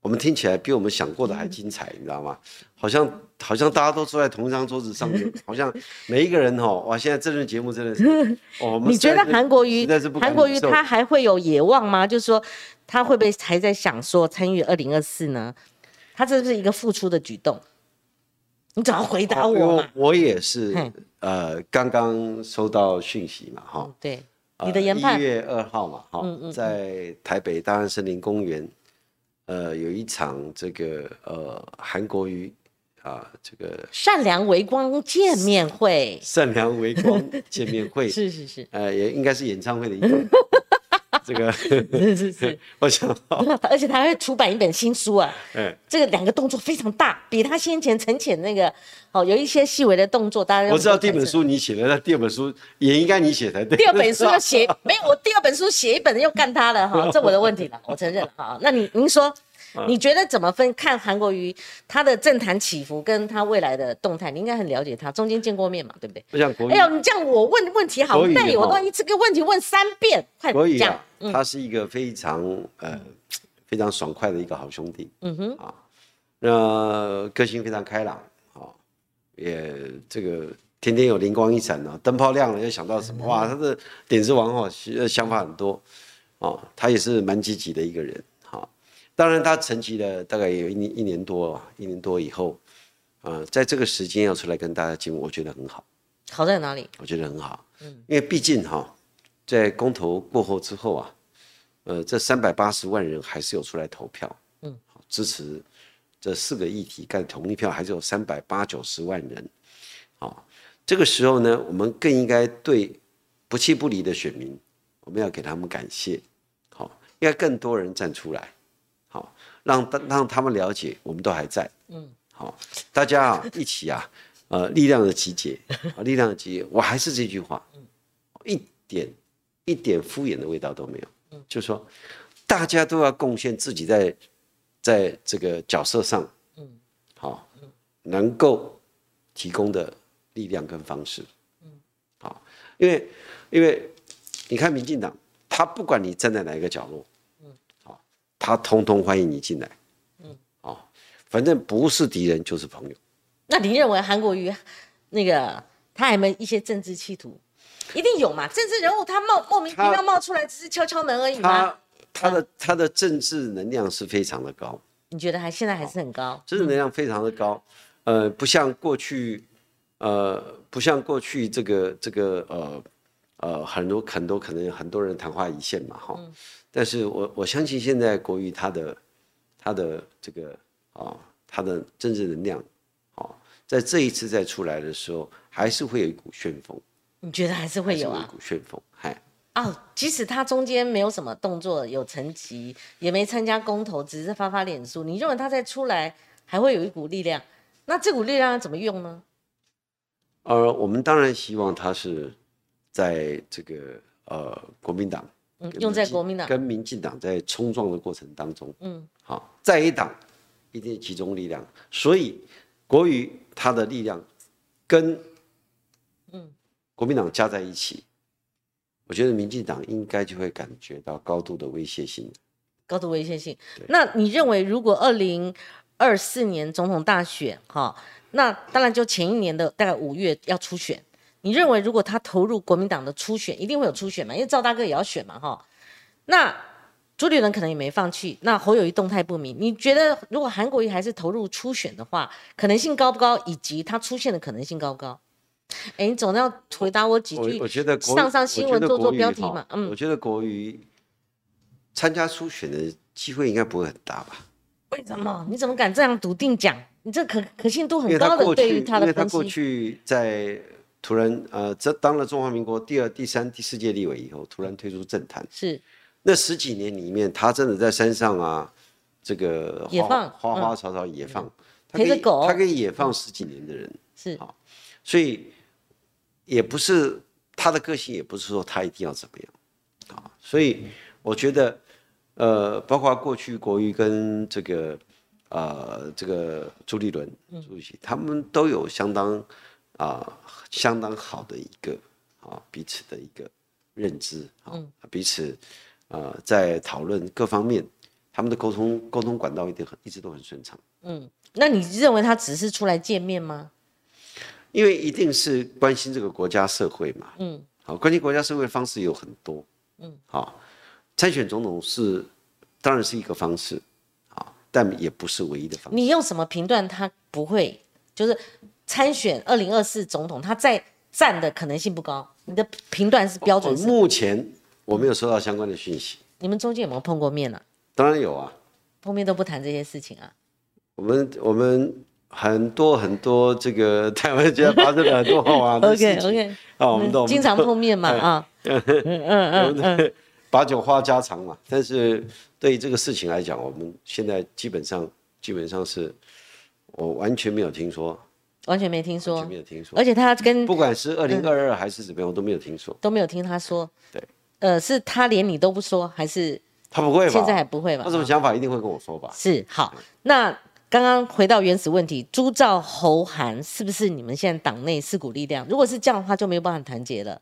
我们听起来比我们想过的还精彩，你知道吗？好像好像大家都坐在同一张桌子上面，好像每一个人哦，哇！现在这轮节目真的是，哦，你觉得韩国瑜韩国瑜他还会有野望吗？就是说他会不会还在想说参与二零二四呢？他这是一个付出的举动。你怎么回答我我也是，呃，刚刚收到讯息嘛，哈，对，你的研判一月二号嘛，哈，在台北大安森林公园，呃，有一场这个呃韩国瑜啊，这个善良微光见面会，善良微光见面会，是是是，呃，也应该是演唱会的意思。这个是是是，我想，而且他还会出版一本新书啊。嗯，这个两个动作非常大，比他先前陈浅那个哦，有一些细微的动作。大家我知道第一本书你写的，那第二本书也应该你写才对。第二本书要写没有？我第二本书写一本又干他了哈，这我的问题了，我承认哈。那你您说？你觉得怎么分看韩国瑜他的政坛起伏跟他未来的动态？你应该很了解他，中间见过面嘛，对不对？不像国哎呦，你这样我问问题好累，我都一次个问题问三遍，快讲。他是一个非常呃非常爽快的一个好兄弟，嗯哼啊，那个性非常开朗啊，也这个天天有灵光一闪呢，灯泡亮了又想到什么哇，他的点子王哦，想法很多哦，他也是蛮积极的一个人。当然，他沉寂了大概有一年一年多，一年多以后，呃，在这个时间要出来跟大家见，我觉得很好。好在哪里？我觉得很好，嗯，因为毕竟哈，在公投过后之后啊，呃，这三百八十万人还是有出来投票，嗯，支持这四个议题，盖同意票还是有三百八九十万人，好，这个时候呢，我们更应该对不弃不离的选民，我们要给他们感谢，好，应该更多人站出来。让让他们了解，我们都还在。嗯，好，大家啊，一起啊，呃，力量的集结，啊，力量的集结。我还是这句话，一点一点敷衍的味道都没有。嗯，就说大家都要贡献自己在在这个角色上，嗯，好，能够提供的力量跟方式。嗯，好，因为因为你看民进党，他不管你站在哪一个角落。他通通欢迎你进来，嗯，哦，反正不是敌人就是朋友。那你认为韩国瑜那个他有没有一些政治企图？一定有嘛？政治人物他冒莫名其妙冒出来，只是敲敲门而已吗？他他的他的政治能量是非常的高。你觉得还现在还是很高？政治能量非常的高，呃，不像过去，呃，不像过去这个这个呃呃很多很多可能很多人昙花一现嘛，哈。但是我我相信现在国瑜他的他的这个啊他的政治能量，啊，在这一次再出来的时候，还是会有一股旋风。你觉得还是会有啊？一股旋风，嗨。哦，即使他中间没有什么动作，有层级，也没参加公投，只是发发脸书，你认为他再出来还会有一股力量？那这股力量要怎么用呢？呃，我们当然希望他是在这个呃国民党。用在国民党跟民进党在冲撞的过程当中，嗯，好，在一党一定集中力量，所以国瑜他的力量跟嗯国民党加在一起，我觉得民进党应该就会感觉到高度的威胁性。高度威胁性。那你认为，如果二零二四年总统大选，哈，那当然就前一年的大概五月要初选。你认为，如果他投入国民党的初选，一定会有初选嘛？因为赵大哥也要选嘛，哈。那朱立伦可能也没放弃。那侯友谊动态不明，你觉得如果韩国瑜还是投入初选的话，可能性高不高？以及他出现的可能性高不高？哎，你总要回答我几句。我觉得上上新闻做做标题嘛。嗯，我觉得国瑜参加初选的机会应该不会很大吧？为什么？你怎么敢这样笃定讲？你这可可信度很高的，对于他的分析。因为他过去在。突然，呃，这当了中华民国第二、第三、第四届立委以后，突然退出政坛。是，那十几年里面，他真的在山上啊，这个野放花花草草野放，陪着狗，他可以野放十几年的人。是。啊，所以也不是他的个性，也不是说他一定要怎么样。啊，所以我觉得，呃，包括过去国瑜跟这个，呃，这个朱立伦朱主席，他们都有相当。啊，相当好的一个啊，彼此的一个认知啊，彼此呃，在讨论各方面，他们的沟通沟通管道一定很一直都很顺畅。嗯，那你认为他只是出来见面吗？因为一定是关心这个国家社会嘛。嗯，好，关心国家社会的方式有很多。嗯，好，参选总统是当然是一个方式，啊，但也不是唯一的方式。你用什么评断他不会就是？参选二零二四总统，他再战的可能性不高。你的评断是标准？目前我没有收到相关的讯息。你们中间有没有碰过面呢？当然有啊，碰面都不谈这些事情啊。我们我们很多很多这个台湾间发生了很多好玩 的事情。OK OK，啊，我们都经常碰面嘛 啊。嗯 嗯嗯，把酒话家常嘛。但是对于这个事情来讲，我们现在基本上基本上是我完全没有听说。完全没听说，没有听说，而且他跟不管是二零二二还是怎么样，我都没有听说，都没有听他说。对，呃，是他连你都不说，还是他不会？现在还不会吧？他什么想法一定会跟我说吧？是好。那刚刚回到原始问题，朱兆侯韩是不是你们现在党内四股力量？如果是这样的话，就没有办法团结了。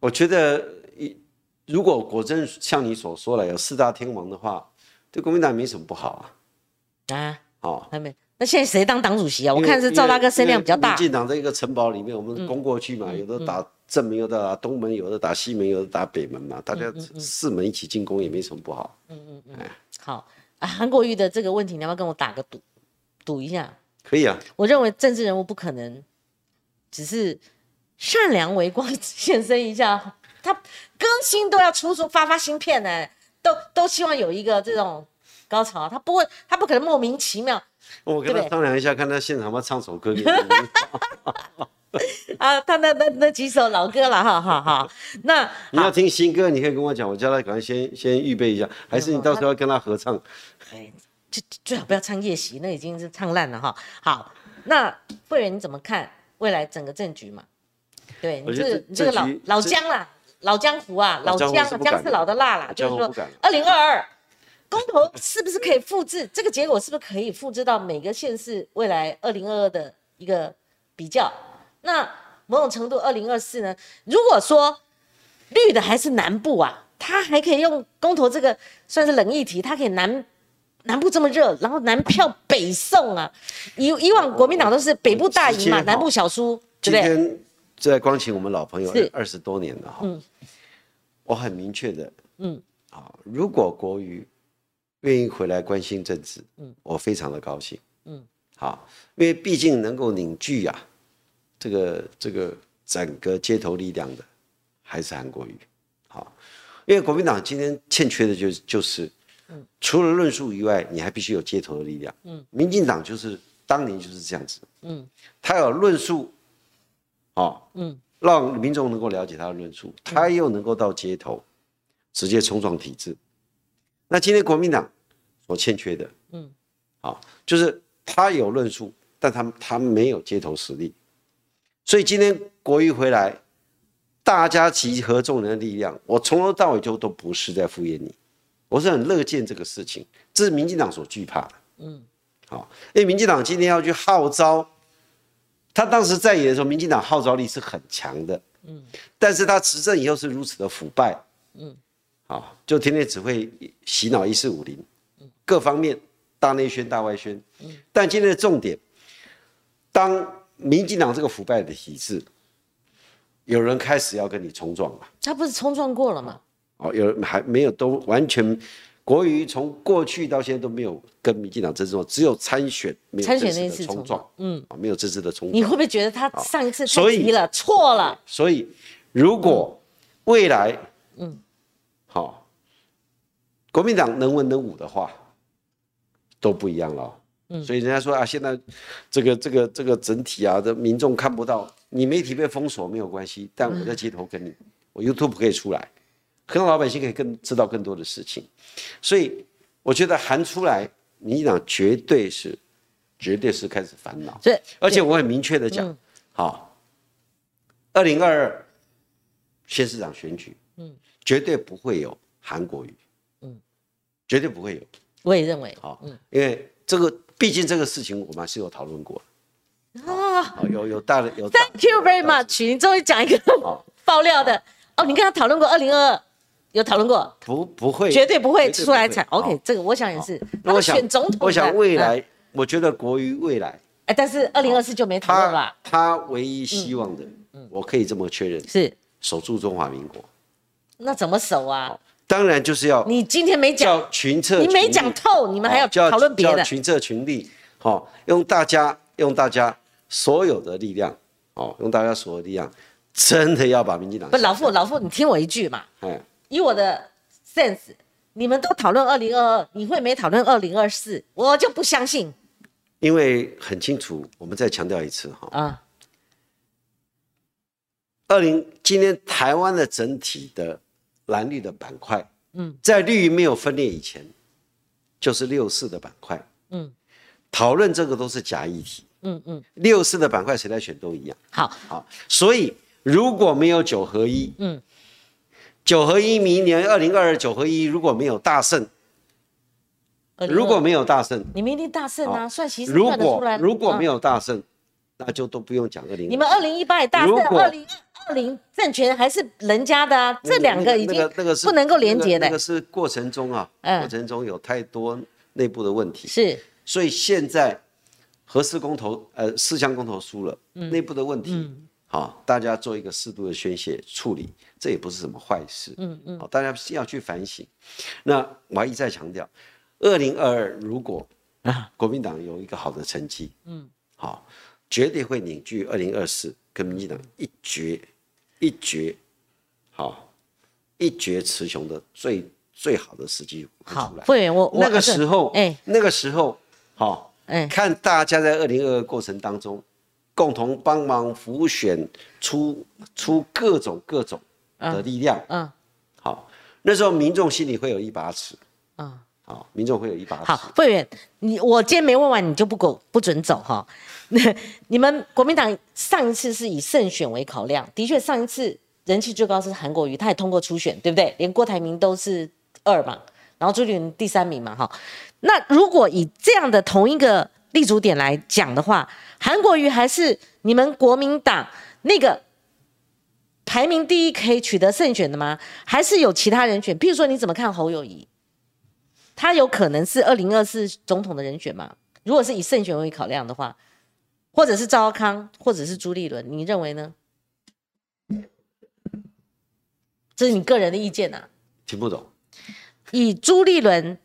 我觉得，如果果真像你所说的有四大天王的话，对国民党没什么不好啊。啊，哦，还没。那现在谁当党主席啊？我看是赵大哥声量比较大。民进党在一个城堡里面，我们攻过去嘛，有的打正门，有的打东门，有的打西门，有的打北门嘛，大家四门一起进攻也没什么不好。嗯嗯嗯。哎，好啊，韩国瑜的这个问题，你要不要跟我打个赌，赌一下？可以啊。我认为政治人物不可能只是善良为光 现身一下，他更新都要出出发发芯片呢，都都希望有一个这种高潮，他不会，他不可能莫名其妙。我跟他商量一下，看他现场要唱首歌给你。啊，他那那那几首老歌了，哈哈哈。那你要听新歌，你可以跟我讲，我叫他赶快先先预备一下，还是你到时候要跟他合唱？哎，最最好不要唱夜袭，那已经是唱烂了哈。好，那慧仁你怎么看未来整个政局嘛？对你这个你这个老老姜啦，老江湖啊，老姜姜是老的辣啦，就是说二零二二。公投是不是可以复制？这个结果是不是可以复制到每个县市未来二零二二的一个比较？那某种程度二零二四呢？如果说绿的还是南部啊，它还可以用公投这个算是冷议题，它可以南南部这么热，然后南票北送啊。以以往国民党都是北部大赢嘛，南部小输，对不对？今天在光请我们老朋友二十多年了哈，我很明确的，嗯，啊，如果国瑜。愿意回来关心政治，嗯，我非常的高兴，嗯，好，因为毕竟能够凝聚啊，这个这个整个街头力量的还是韩国瑜，好，因为国民党今天欠缺的就是就是，嗯，除了论述以外，你还必须有街头的力量，嗯，民进党就是当年就是这样子，嗯，他有论述，哦，嗯，让民众能够了解他的论述，他又能够到街头直接冲撞体制。那今天国民党所欠缺的，嗯，好，就是他有论述，但他他没有街头实力，所以今天国瑜回来，大家集合众人的力量，我从头到尾就都不是在敷衍你，我是很乐见这个事情，这是民进党所惧怕的，嗯，好，因为民进党今天要去号召他当时在野的时候，民进党号召力是很强的，嗯，但是他执政以后是如此的腐败，嗯，啊，就天天只会洗脑一四五零，各方面大内宣大外宣，嗯，但今天的重点，当民进党这个腐败的体制，有人开始要跟你冲撞了，他不是冲撞过了吗？哦，有人还没有都完全。国瑜从过去到现在都没有跟民进党真正只有参选，没有参选那次冲撞，嗯，啊，没有真正的冲撞。你会不会觉得他上一次太急了，错了？所以如果未来，嗯，好，国民党能文能武的话，都不一样了。嗯，所以人家说啊，现在这个这个这个整体啊的民众看不到，你媒体被封锁没有关系，但我在街头跟你，我 YouTube 可以出来。可能老百姓可以更知道更多的事情，所以我觉得喊出来，民进党绝对是，绝对是开始烦恼。对，而且我很明确的讲，好，二零二二县市长选举，嗯，绝对不会有韩国瑜，嗯，绝对不会有。我也认为，好，嗯，因为这个毕竟这个事情我们是有讨论过，啊，有有大的有。Thank you very much，你终于讲一个爆料的哦，你跟他讨论过二零二二。有讨论过？不，不会，绝对不会出来踩。OK，这个我想也是。我想选总统，我想未来，我觉得国于未来。哎，但是二零二四就没讨论了。他唯一希望的，我可以这么确认，是守住中华民国。那怎么守啊？当然就是要你今天没讲群策，你没讲透，你们还要讨论别的。群策群力，好，用大家用大家所有的力量，哦，用大家所有力量，真的要把民进党。不，老傅，老傅，你听我一句嘛。嗯。以我的 sense，你们都讨论二零二二，你会没讨论二零二四？我就不相信。因为很清楚，我们再强调一次哈。啊。二零今天台湾的整体的蓝绿的板块，嗯，在绿没有分裂以前，就是六四的板块，嗯，讨论这个都是假议题，嗯嗯，六四的板块谁来选都一样。好，好，所以如果没有九合一，嗯。九合一，明年二零二二九合一如果没有大胜，如果没有大胜，你们一定大胜啊！算习如果如果没有大胜，那就都不用讲二零。你们二零一八也大胜，二零二零政权还是人家的啊！这两个已经那个是不能够连接的。那个是过程中啊，过程中有太多内部的问题。是，所以现在核四公投，呃，四项公投输了，内部的问题，好，大家做一个适度的宣泄处理。这也不是什么坏事，嗯嗯，好，大家要去反省。那我一再强调，二零二二如果啊国民党有一个好的成绩，嗯，好，绝对会凝聚二零二四跟民进党一决一决，好一决雌雄的最最好的时机好，会员我那个时候，哎，那个时候，好，哎，看大家在二零二二过程当中，共同帮忙浮选出出各种各种。的力量，嗯，好，那时候民众心里会有一把尺，嗯，好，民众会有一把尺。好，会员，你我今天没问完，你就不够不准走哈。那 你们国民党上一次是以胜选为考量，的确上一次人气最高是韩国瑜，他也通过初选，对不对？连郭台铭都是二嘛，然后朱立伦第三名嘛，哈。那如果以这样的同一个立足点来讲的话，韩国瑜还是你们国民党那个。排名第一可以取得胜选的吗？还是有其他人选？譬如说，你怎么看侯友谊？他有可能是二零二四总统的人选吗？如果是以胜选为考量的话，或者是赵康，或者是朱立伦，你认为呢？这是你个人的意见呐。听不懂。以朱立伦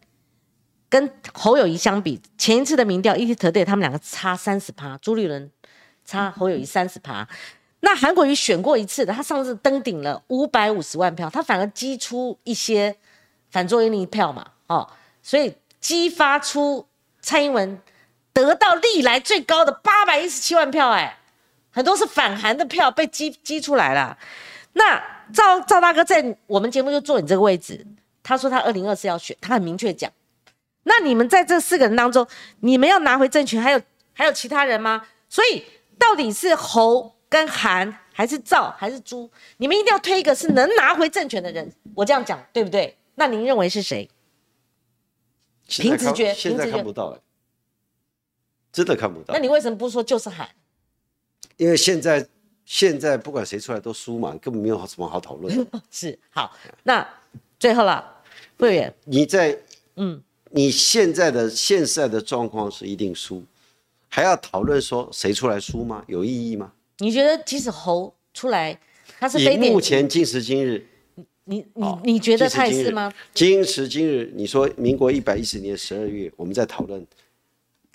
跟侯友谊相比，前一次的民调，ET Today 他们两个差三十趴，朱立伦差侯友谊三十趴。那韩国瑜选过一次的，他上次登顶了五百五十万票，他反而激出一些反作用力票嘛，哦，所以激发出蔡英文得到历来最高的八百一十七万票，哎，很多是反韩的票被激激出来了。那赵赵大哥在我们节目就坐你这个位置，他说他二零二四要选，他很明确讲。那你们在这四个人当中，你们要拿回政权，还有还有其他人吗？所以到底是侯？跟韩还是赵还是朱，你们一定要推一个是能拿回政权的人。我这样讲对不对？那您认为是谁？凭直觉，现在看不到，真的看不到。那你为什么不说就是喊？因为现在现在不管谁出来都输嘛，根本没有什么好讨论。是好，那最后了，会员，你在嗯，你现在的现在的状况是一定输，还要讨论说谁出来输吗？有意义吗？你觉得即使侯出来，他是以目前今时今日，你你你觉得他是吗？今时今日，你说民国一百一十年十二月，我们在讨论，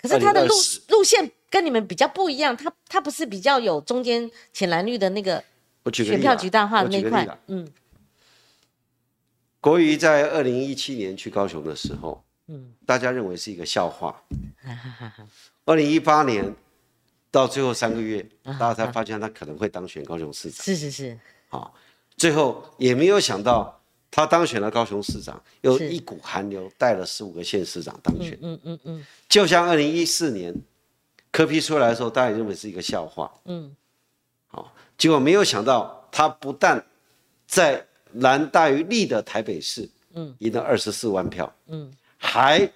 可是他的路路线跟你们比较不一样，他他不是比较有中间浅蓝绿的那个选票极大化的那块，嗯。国瑜在二零一七年去高雄的时候，嗯，大家认为是一个笑话。二零一八年到最后三个月，大家才发现他可能会当选高雄市长。是是是。好，最后也没有想到他当选了高雄市长，又一股寒流带了十五个县市长当选。嗯嗯嗯。就像二零一四年柯批出来的时候，大家认为是一个笑话。嗯。好，结果没有想到他不但在蓝大于绿的台北市，嗯，赢了二十四万票，嗯，还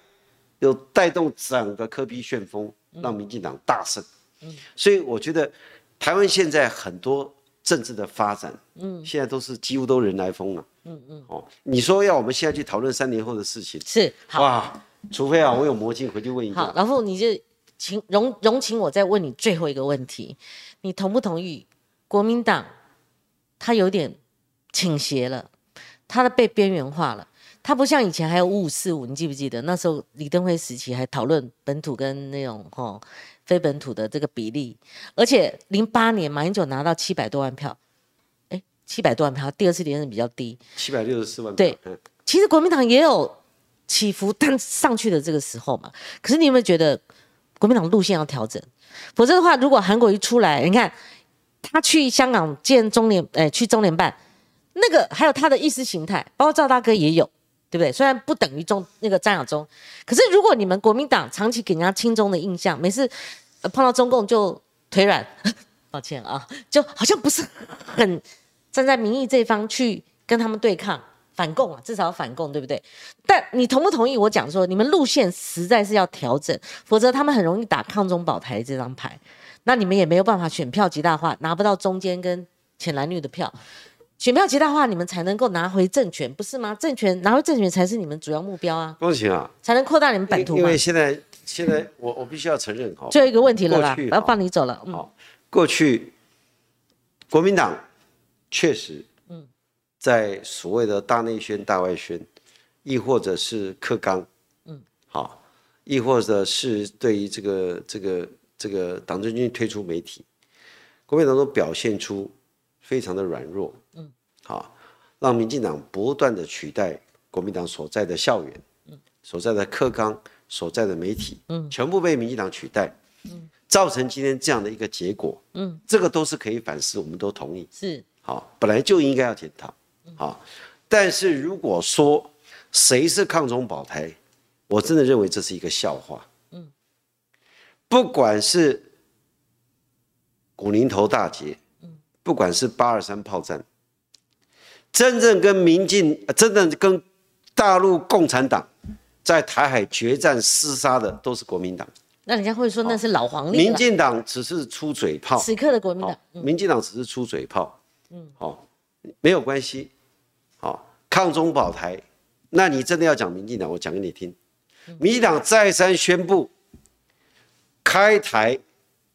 有带动整个科比旋风，让民进党大胜，嗯，所以我觉得台湾现在很多政治的发展，嗯，现在都是几乎都人来疯了，嗯嗯，哦，你说要我们现在去讨论三年后的事情，是好哇，除非啊，我有魔镜回去问一下。好，老傅，你就请容容请我再问你最后一个问题，你同不同意国民党他有点？倾斜了，他的被边缘化了。他不像以前还有五五四五，你记不记得那时候李登辉时期还讨论本土跟那种吼非本土的这个比例。而且零八年马英九拿到七百多万票，哎，七百多万票，第二次连任比较低，七百六十四万票。对，其实国民党也有起伏，但上去的这个时候嘛。可是你有没有觉得国民党路线要调整？否则的话，如果韩国一出来，你看他去香港见中联，哎，去中联办。那个还有他的意识形态，包括赵大哥也有，对不对？虽然不等于中那个张亚中，可是如果你们国民党长期给人家轻中的印象，每次碰到中共就腿软，抱歉啊，就好像不是很站在民意这方去跟他们对抗反共啊，至少要反共，对不对？但你同不同意我讲说，你们路线实在是要调整，否则他们很容易打抗中保台这张牌，那你们也没有办法选票极大化，拿不到中间跟浅蓝绿的票。选票极大化，你们才能够拿回政权，不是吗？政权拿回政权才是你们主要目标啊！恭喜啊！才能扩大你们版图因为现在，现在我我必须要承认哈，最后一个问题了啦，我要放你走了。好，过去国民党确实，嗯，在所谓的大内宣、大外宣，亦或者是克刚，嗯，好，亦或者是对于这个这个这个党政军推出媒体，国民党都表现出非常的软弱。嗯。好，让民进党不断的取代国民党所在的校园，嗯，所在的课纲，所在的媒体，嗯，全部被民进党取代，嗯，造成今天这样的一个结果，嗯，这个都是可以反思，我们都同意，是，好，本来就应该要检讨，好，但是如果说谁是抗中保台，我真的认为这是一个笑话，嗯，不管是古宁头大捷，嗯，不管是八二三炮战。真正跟民进，真正跟大陆共产党在台海决战厮杀的，都是国民党。那人家会说那是老黄历。民进党只是出嘴炮。此刻的国民党，民进党只是出嘴炮。嗯，好，没有关系。好，抗中保台，那你真的要讲民进党，我讲给你听。民进党再三宣布开台、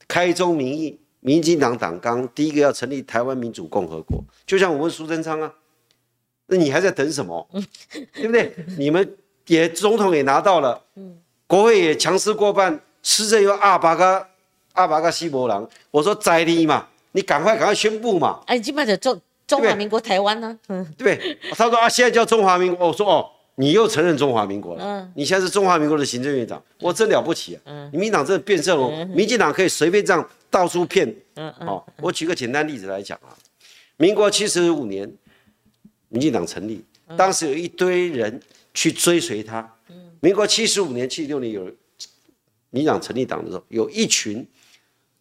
开中民意，民进党党纲第一个要成立台湾民主共和国，就像我问苏贞昌啊。那你还在等什么？对不对？你们也总统也拿到了，国会也强势过半，吃着有二百个二百个西伯狼。我说在你嘛，你赶快赶快宣布嘛。哎，基本上中中华民国台湾呢？嗯，对。他说啊，现在叫中华民国。我说哦，你又承认中华民国了。嗯，你现在是中华民国的行政院长，我真了不起啊。嗯，民进党真的变色龙，民进党可以随便这样到处骗。嗯嗯。好，我举个简单例子来讲啊，民国七十五年。民进党成立，当时有一堆人去追随他。民国七十五年、七十六年有民进党成立党的时候，有一群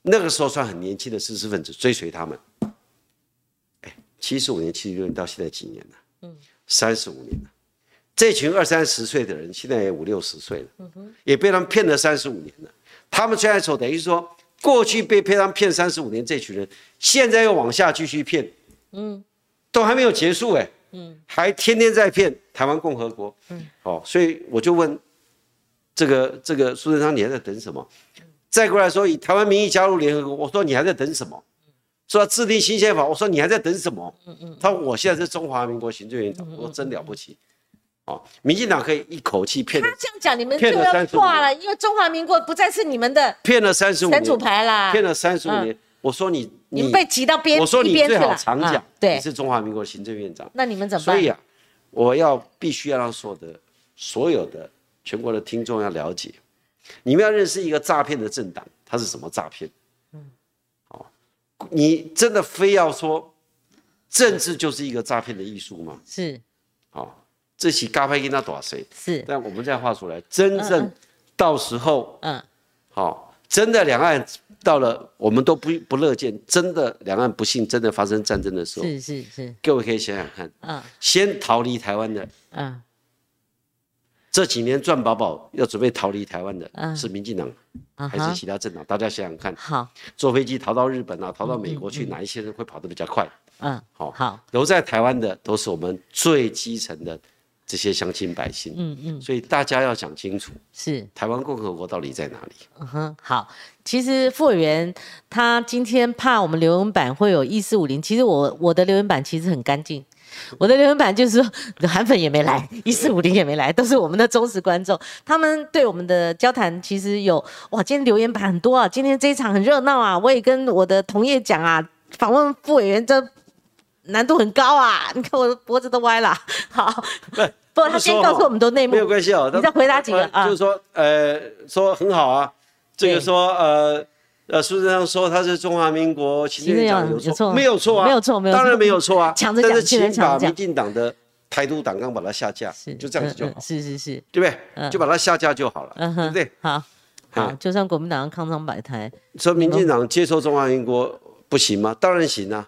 那个时候算很年轻的知识分子追随他们。哎，七十五年、七十六年到现在几年了？嗯，三十五年了。这群二三十岁的人，现在也五六十岁了，也被他们骗了三十五年了。他们现在说，等于说过去被骗他骗三十五年这群人，现在又往下继续骗，嗯，都还没有结束哎，嗯，还天天在骗台湾共和国，嗯，好，所以我就问这个这个苏贞昌，你还在等什么？再过来说以台湾名义加入联合国，我说你还在等什么？说制定新宪法，我说你还在等什么？嗯嗯，他说我现在是中华民国行政院长，我真了不起。哦，民进党可以一口气骗他这样讲，你们就要挂了，因为中华民国不再是你们的骗了三十五年主牌啦，骗了三十五年。我说你你被挤到边，我说你最好常讲，对，你是中华民国行政院长。那你们怎么办？所以啊，我要必须要让所有的所有的全国的听众要了解，你们要认识一个诈骗的政党，它是什么诈骗？你真的非要说政治就是一个诈骗的艺术吗？是，好。这起咖啡因他多谁？是，但我们再话出来，真正到时候，嗯，好，真的两岸到了，我们都不不乐见。真的两岸不幸真的发生战争的时候，是是是，各位可以想想看，嗯，先逃离台湾的，嗯，这几年赚饱饱要准备逃离台湾的，嗯是民进党还是其他政党？大家想想看，好，坐飞机逃到日本啊，逃到美国去，哪一些人会跑得比较快？嗯，好，好，留在台湾的都是我们最基层的。这些乡亲百姓，嗯嗯，所以大家要讲清楚，是。台湾共和国到底在哪里？嗯哼，好，其实副委员他今天怕我们留言板会有一四五零，其实我我的留言板其实很干净，我的留言板就是说韩粉也没来，一四五零也没来，都是我们的忠实观众，他们对我们的交谈其实有哇，今天留言板很多啊，今天这一场很热闹啊，我也跟我的同业讲啊，访问副委员这。难度很高啊！你看我的脖子都歪了。好，不，他先告诉我们都内幕，没有关系哦。你再回答几个啊？就是说，呃，说很好啊。这个说，呃，呃，书上说他是中华民国行政院长有错？没有错啊，没有错，没有错，当然没有错啊。抢着讲，但是请把民进党的台独党纲把它下架，就这样子就好。是是是，对不对？就把它下架就好了，对不对？好，好，就算国民党抗张百台，说民进党接受中华民国不行吗？当然行啊。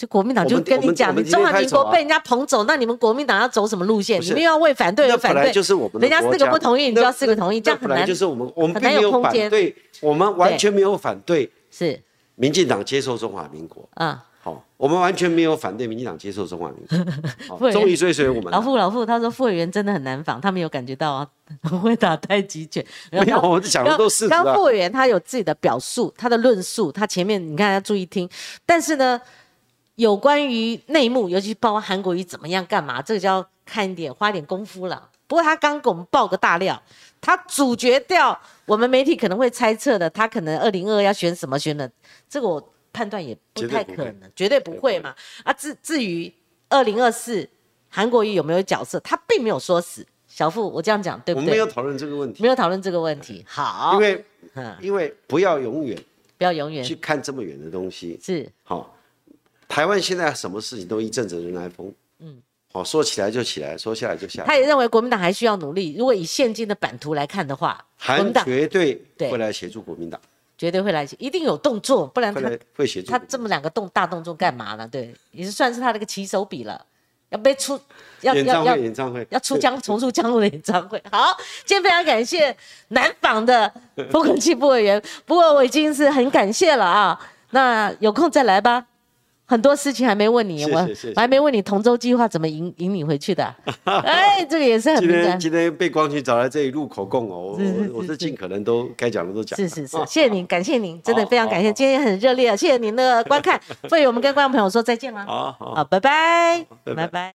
就国民党就跟你讲，你中华民国被人家捧走，那你们国民党要走什么路线？你们要为反对而反对，就是我们人家四个不同意，你就要四个同意，这样很难。就是我们我们并没有反对，我们完全没有反对，是民进党接受中华民国啊。好，我们完全没有反对民进党接受中华民国，终于追随我们。老傅老傅，他说副委员真的很难防，他没有感觉到啊，很会打太极拳。没有，我讲的都是。刚副委员他有自己的表述，他的论述，他前面你看要注意听，但是呢。有关于内幕，尤其包括韩国瑜怎么样干嘛，这个就要看一点，花点功夫了。不过他刚给我们爆个大料，他主角掉，我们媒体可能会猜测的，他可能二零二要选什么选的，这个我判断也不太可能，绝对不会嘛。啊，至至于二零二四韩国瑜有没有角色，他并没有说死。小付，我这样讲对不对？我们没有讨论这个问题，没有讨论这个问题。好，因为因为不要永远不要永远去看这么远的东西，是好。台湾现在什么事情都一阵子人来疯，嗯，好说起来就起来，说下来就下。他也认为国民党还需要努力。如果以现今的版图来看的话，韩绝对会来协助国民党，绝对会来，一定有动作，不然他会协助他这么两个动大动作干嘛呢？对，也是算是他的一个起手笔了，要被出要要要演唱会，要出江 重出江路的演唱会。好，今天非常感谢南访的风控器部委员，不过我已经是很感谢了啊，那有空再来吧。很多事情还没问你，我我还没问你同舟计划怎么引引你回去的。哎，这个也是很。今天今天被光群找来这里录口供哦，我我是尽可能都该讲的都讲。是是是，谢谢您，感谢您，真的非常感谢，今天很热烈，谢谢您的观看。所以我们跟观众朋友说再见了。好好，拜拜，拜拜。